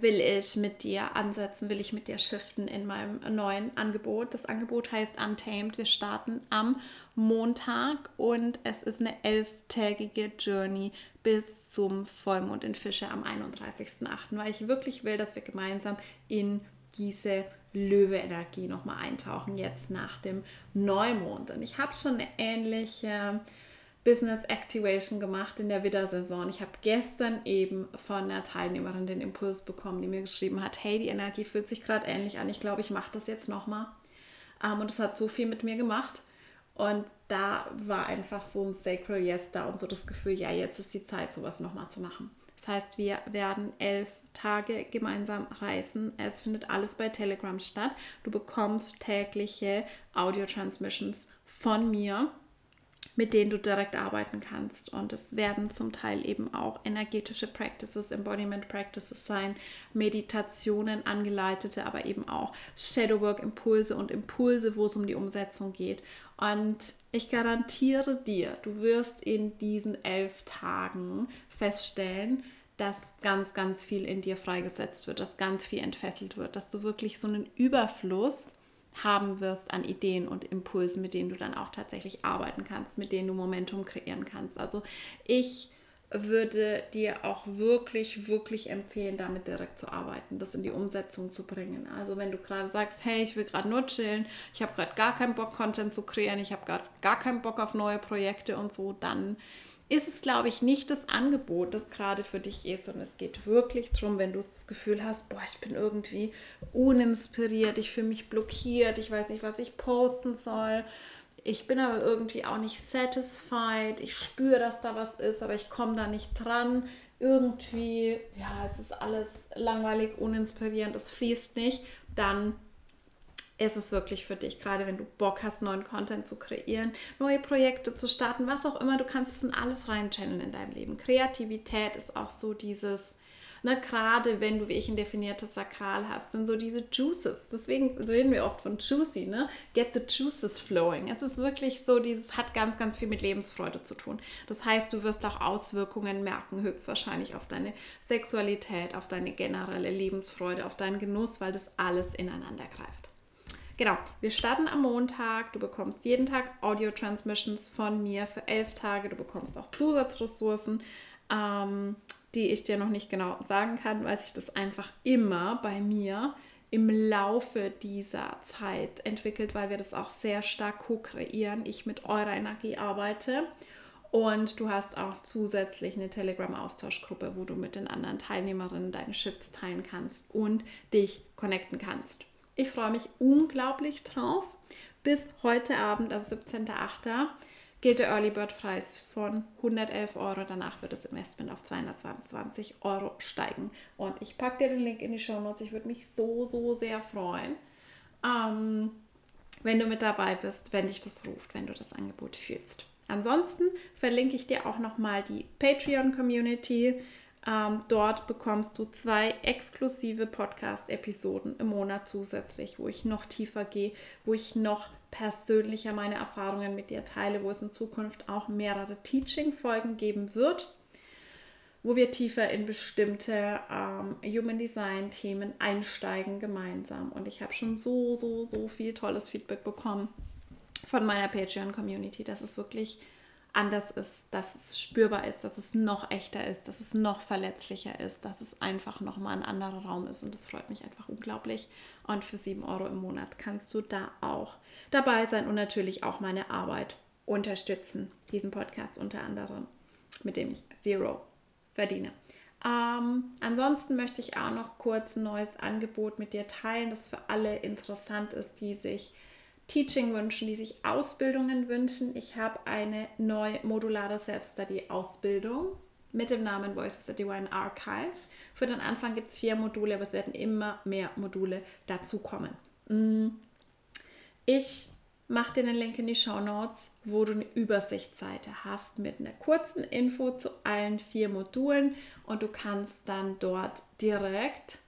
will ich mit dir ansetzen, will ich mit dir shiften in meinem neuen Angebot. Das Angebot heißt Untamed. Wir starten am Montag und es ist eine elftägige Journey bis zum Vollmond in Fische am 31.08., weil ich wirklich will, dass wir gemeinsam in diese Löwe-Energie nochmal eintauchen, jetzt nach dem Neumond. Und ich habe schon eine ähnliche Business Activation gemacht in der Widdersaison. Ich habe gestern eben von einer Teilnehmerin den Impuls bekommen, die mir geschrieben hat, hey, die Energie fühlt sich gerade ähnlich an. Ich glaube, ich mache das jetzt nochmal. Ähm, und es hat so viel mit mir gemacht. Und da war einfach so ein Sacral Yes da und so das Gefühl, ja, jetzt ist die Zeit, sowas nochmal zu machen. Das heißt, wir werden elf Tage gemeinsam reisen. Es findet alles bei Telegram statt. Du bekommst tägliche Audio-Transmissions von mir mit denen du direkt arbeiten kannst. Und es werden zum Teil eben auch energetische Practices, Embodiment Practices sein, Meditationen, angeleitete, aber eben auch Shadowwork, Impulse und Impulse, wo es um die Umsetzung geht. Und ich garantiere dir, du wirst in diesen elf Tagen feststellen, dass ganz, ganz viel in dir freigesetzt wird, dass ganz viel entfesselt wird, dass du wirklich so einen Überfluss haben wirst an Ideen und Impulsen, mit denen du dann auch tatsächlich arbeiten kannst, mit denen du Momentum kreieren kannst. Also ich würde dir auch wirklich, wirklich empfehlen, damit direkt zu arbeiten, das in die Umsetzung zu bringen. Also wenn du gerade sagst, hey, ich will gerade nur chillen, ich habe gerade gar keinen Bock, Content zu kreieren, ich habe gerade gar keinen Bock auf neue Projekte und so, dann ist es, glaube ich, nicht das Angebot, das gerade für dich ist. Und es geht wirklich darum, wenn du das Gefühl hast, boah, ich bin irgendwie uninspiriert, ich fühle mich blockiert, ich weiß nicht, was ich posten soll. Ich bin aber irgendwie auch nicht satisfied. Ich spüre, dass da was ist, aber ich komme da nicht dran. Irgendwie, ja, es ist alles langweilig, uninspirierend, es fließt nicht. Dann ist es wirklich für dich, gerade wenn du Bock hast, neuen Content zu kreieren, neue Projekte zu starten, was auch immer, du kannst es in alles reinchanneln in deinem Leben. Kreativität ist auch so dieses, ne, gerade wenn du wie ich ein definiertes Sakral hast, sind so diese Juices. Deswegen reden wir oft von juicy, ne? Get the juices flowing. Es ist wirklich so, dieses hat ganz, ganz viel mit Lebensfreude zu tun. Das heißt, du wirst auch Auswirkungen merken, höchstwahrscheinlich auf deine Sexualität, auf deine generelle Lebensfreude, auf deinen Genuss, weil das alles ineinander greift. Genau, wir starten am Montag. Du bekommst jeden Tag Audio-Transmissions von mir für elf Tage. Du bekommst auch Zusatzressourcen, ähm, die ich dir noch nicht genau sagen kann, weil sich das einfach immer bei mir im Laufe dieser Zeit entwickelt, weil wir das auch sehr stark co-kreieren. Ich mit eurer Energie arbeite. Und du hast auch zusätzlich eine Telegram-Austauschgruppe, wo du mit den anderen Teilnehmerinnen deine Shifts teilen kannst und dich connecten kannst. Ich freue mich unglaublich drauf. Bis heute Abend, also 17.08., gilt der Early Bird Preis von 111 Euro. Danach wird das Investment auf 220 Euro steigen. Und ich packe dir den Link in die Show Notes. Ich würde mich so, so sehr freuen, ähm, wenn du mit dabei bist, wenn dich das ruft, wenn du das Angebot fühlst. Ansonsten verlinke ich dir auch nochmal die Patreon-Community. Ähm, dort bekommst du zwei exklusive Podcast-Episoden im Monat zusätzlich, wo ich noch tiefer gehe, wo ich noch persönlicher meine Erfahrungen mit dir teile, wo es in Zukunft auch mehrere Teaching-Folgen geben wird, wo wir tiefer in bestimmte ähm, Human Design-Themen einsteigen gemeinsam. Und ich habe schon so, so, so viel tolles Feedback bekommen von meiner Patreon-Community. Das ist wirklich anders ist, dass es spürbar ist, dass es noch echter ist, dass es noch verletzlicher ist, dass es einfach nochmal ein anderer Raum ist und das freut mich einfach unglaublich. Und für 7 Euro im Monat kannst du da auch dabei sein und natürlich auch meine Arbeit unterstützen, diesen Podcast unter anderem, mit dem ich Zero verdiene. Ähm, ansonsten möchte ich auch noch kurz ein neues Angebot mit dir teilen, das für alle interessant ist, die sich Teaching wünschen, die sich Ausbildungen wünschen. Ich habe eine neue modulare Self-Study-Ausbildung mit dem Namen Voice of the Divine Archive. Für den Anfang gibt es vier Module, aber es werden immer mehr Module dazukommen. Mm. Ich mache dir den Link in die Show Notes, wo du eine Übersichtsseite hast mit einer kurzen Info zu allen vier Modulen und du kannst dann dort direkt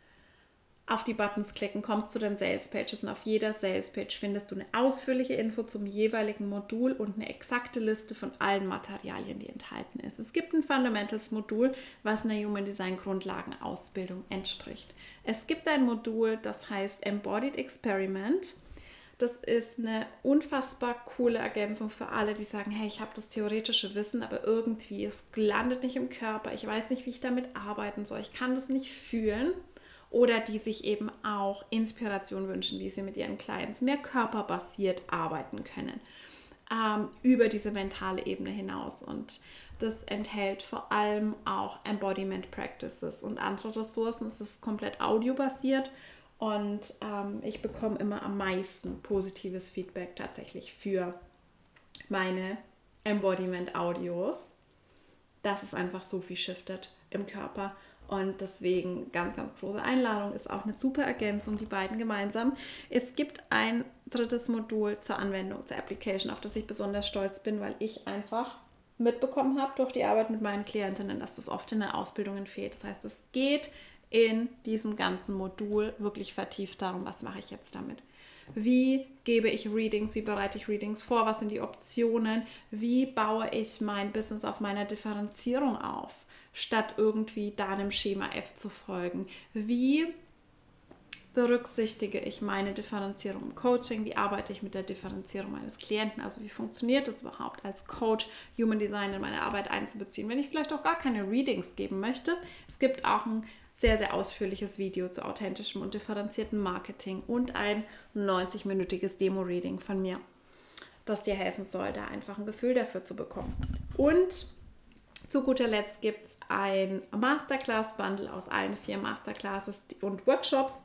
auf die Buttons klicken, kommst zu den Sales Pages und auf jeder Sales Page findest du eine ausführliche Info zum jeweiligen Modul und eine exakte Liste von allen Materialien, die enthalten ist. Es gibt ein Fundamentals Modul, was einer Human Design Grundlagenausbildung entspricht. Es gibt ein Modul, das heißt Embodied Experiment. Das ist eine unfassbar coole Ergänzung für alle, die sagen, hey, ich habe das theoretische Wissen, aber irgendwie, es landet nicht im Körper, ich weiß nicht, wie ich damit arbeiten soll, ich kann das nicht fühlen. Oder die sich eben auch Inspiration wünschen, wie sie mit ihren Clients mehr körperbasiert arbeiten können, ähm, über diese mentale Ebene hinaus. Und das enthält vor allem auch Embodiment Practices und andere Ressourcen. Es ist komplett audiobasiert und ähm, ich bekomme immer am meisten positives Feedback tatsächlich für meine Embodiment-Audios, dass es einfach so viel shiftet im Körper. Und deswegen ganz, ganz große Einladung, ist auch eine super Ergänzung, die beiden gemeinsam. Es gibt ein drittes Modul zur Anwendung, zur Application, auf das ich besonders stolz bin, weil ich einfach mitbekommen habe durch die Arbeit mit meinen Klientinnen, dass das oft in den Ausbildungen fehlt. Das heißt, es geht in diesem ganzen Modul wirklich vertieft darum, was mache ich jetzt damit. Wie gebe ich Readings, wie bereite ich Readings vor, was sind die Optionen, wie baue ich mein Business auf meiner Differenzierung auf, statt irgendwie deinem Schema F zu folgen. Wie berücksichtige ich meine Differenzierung im Coaching? Wie arbeite ich mit der Differenzierung meines Klienten? Also wie funktioniert es überhaupt als Coach, Human Design in meine Arbeit einzubeziehen, wenn ich vielleicht auch gar keine Readings geben möchte? Es gibt auch ein sehr, sehr ausführliches Video zu authentischem und differenzierten Marketing und ein 90-minütiges Demo-Reading von mir, das dir helfen soll, da einfach ein Gefühl dafür zu bekommen. Und zu guter Letzt gibt es ein Masterclass-Bundle aus allen vier Masterclasses und Workshops,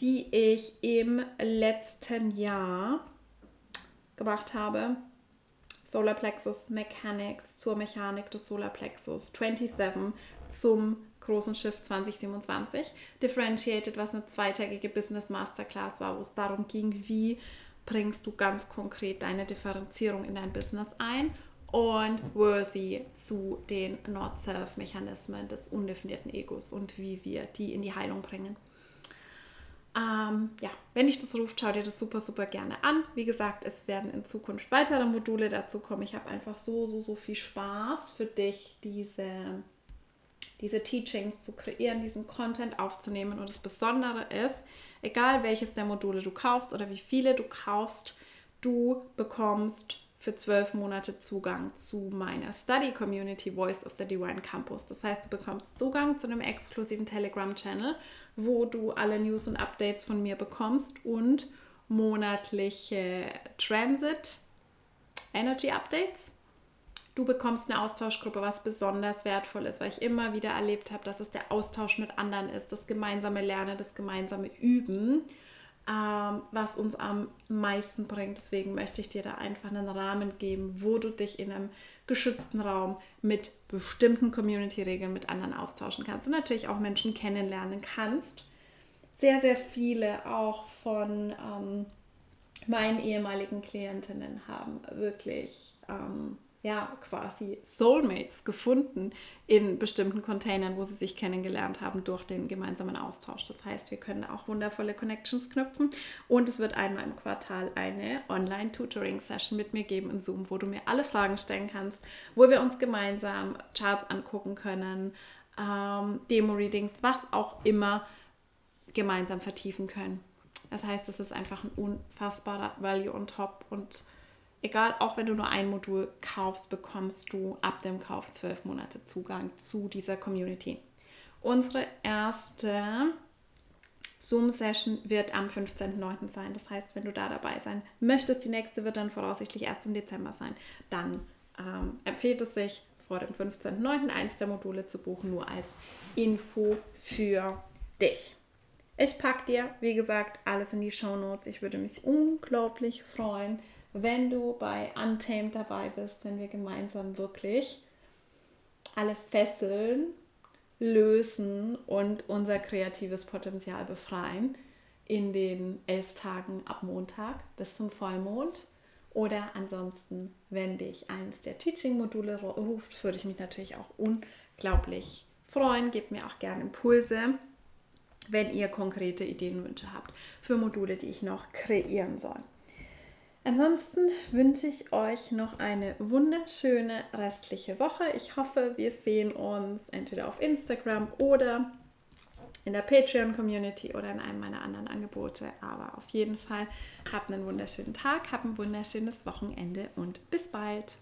die ich im letzten Jahr gemacht habe. Solar Plexus Mechanics zur Mechanik des Solar Plexus 27 zum großen Schiff 2027. Differentiated, was eine zweitägige Business Masterclass war, wo es darum ging, wie bringst du ganz konkret deine Differenzierung in dein Business ein und Worthy zu den Not-Self-Mechanismen des undefinierten Egos und wie wir die in die Heilung bringen. Ähm, ja, wenn dich das ruft, schau dir das super, super gerne an. Wie gesagt, es werden in Zukunft weitere Module dazu kommen. Ich habe einfach so, so, so viel Spaß für dich, diese diese Teachings zu kreieren, diesen Content aufzunehmen. Und das Besondere ist, egal welches der Module du kaufst oder wie viele du kaufst, du bekommst für zwölf Monate Zugang zu meiner Study Community Voice of the Divine Campus. Das heißt, du bekommst Zugang zu einem exklusiven Telegram-Channel, wo du alle News und Updates von mir bekommst und monatliche Transit Energy Updates Du bekommst eine Austauschgruppe, was besonders wertvoll ist, weil ich immer wieder erlebt habe, dass es der Austausch mit anderen ist, das gemeinsame Lernen, das gemeinsame Üben, ähm, was uns am meisten bringt. Deswegen möchte ich dir da einfach einen Rahmen geben, wo du dich in einem geschützten Raum mit bestimmten Community-Regeln mit anderen austauschen kannst und natürlich auch Menschen kennenlernen kannst. Sehr, sehr viele auch von ähm, meinen ehemaligen Klientinnen haben wirklich ähm, ja quasi Soulmates gefunden in bestimmten Containern, wo sie sich kennengelernt haben durch den gemeinsamen Austausch. Das heißt, wir können auch wundervolle Connections knüpfen und es wird einmal im Quartal eine Online-Tutoring-Session mit mir geben in Zoom, wo du mir alle Fragen stellen kannst, wo wir uns gemeinsam Charts angucken können, ähm, Demo-Readings, was auch immer gemeinsam vertiefen können. Das heißt, es ist einfach ein unfassbarer Value on top und egal, auch wenn du nur ein Modul kaufst, bekommst du ab dem Kauf zwölf Monate Zugang zu dieser Community. Unsere erste Zoom-Session wird am 15.09. sein. Das heißt, wenn du da dabei sein möchtest, die nächste wird dann voraussichtlich erst im Dezember sein, dann ähm, empfiehlt es sich, vor dem 15.09. eins der Module zu buchen, nur als Info für dich. Ich packe dir, wie gesagt, alles in die Show Notes. Ich würde mich unglaublich freuen, wenn du bei Untamed dabei bist, wenn wir gemeinsam wirklich alle Fesseln lösen und unser kreatives Potenzial befreien in den elf Tagen ab Montag bis zum Vollmond. Oder ansonsten, wenn dich eins der Teaching-Module ruft, würde ich mich natürlich auch unglaublich freuen. Gebt mir auch gerne Impulse, wenn ihr konkrete Ideen, Wünsche habt für Module, die ich noch kreieren soll. Ansonsten wünsche ich euch noch eine wunderschöne restliche Woche. Ich hoffe, wir sehen uns entweder auf Instagram oder in der Patreon-Community oder in einem meiner anderen Angebote. Aber auf jeden Fall habt einen wunderschönen Tag, habt ein wunderschönes Wochenende und bis bald.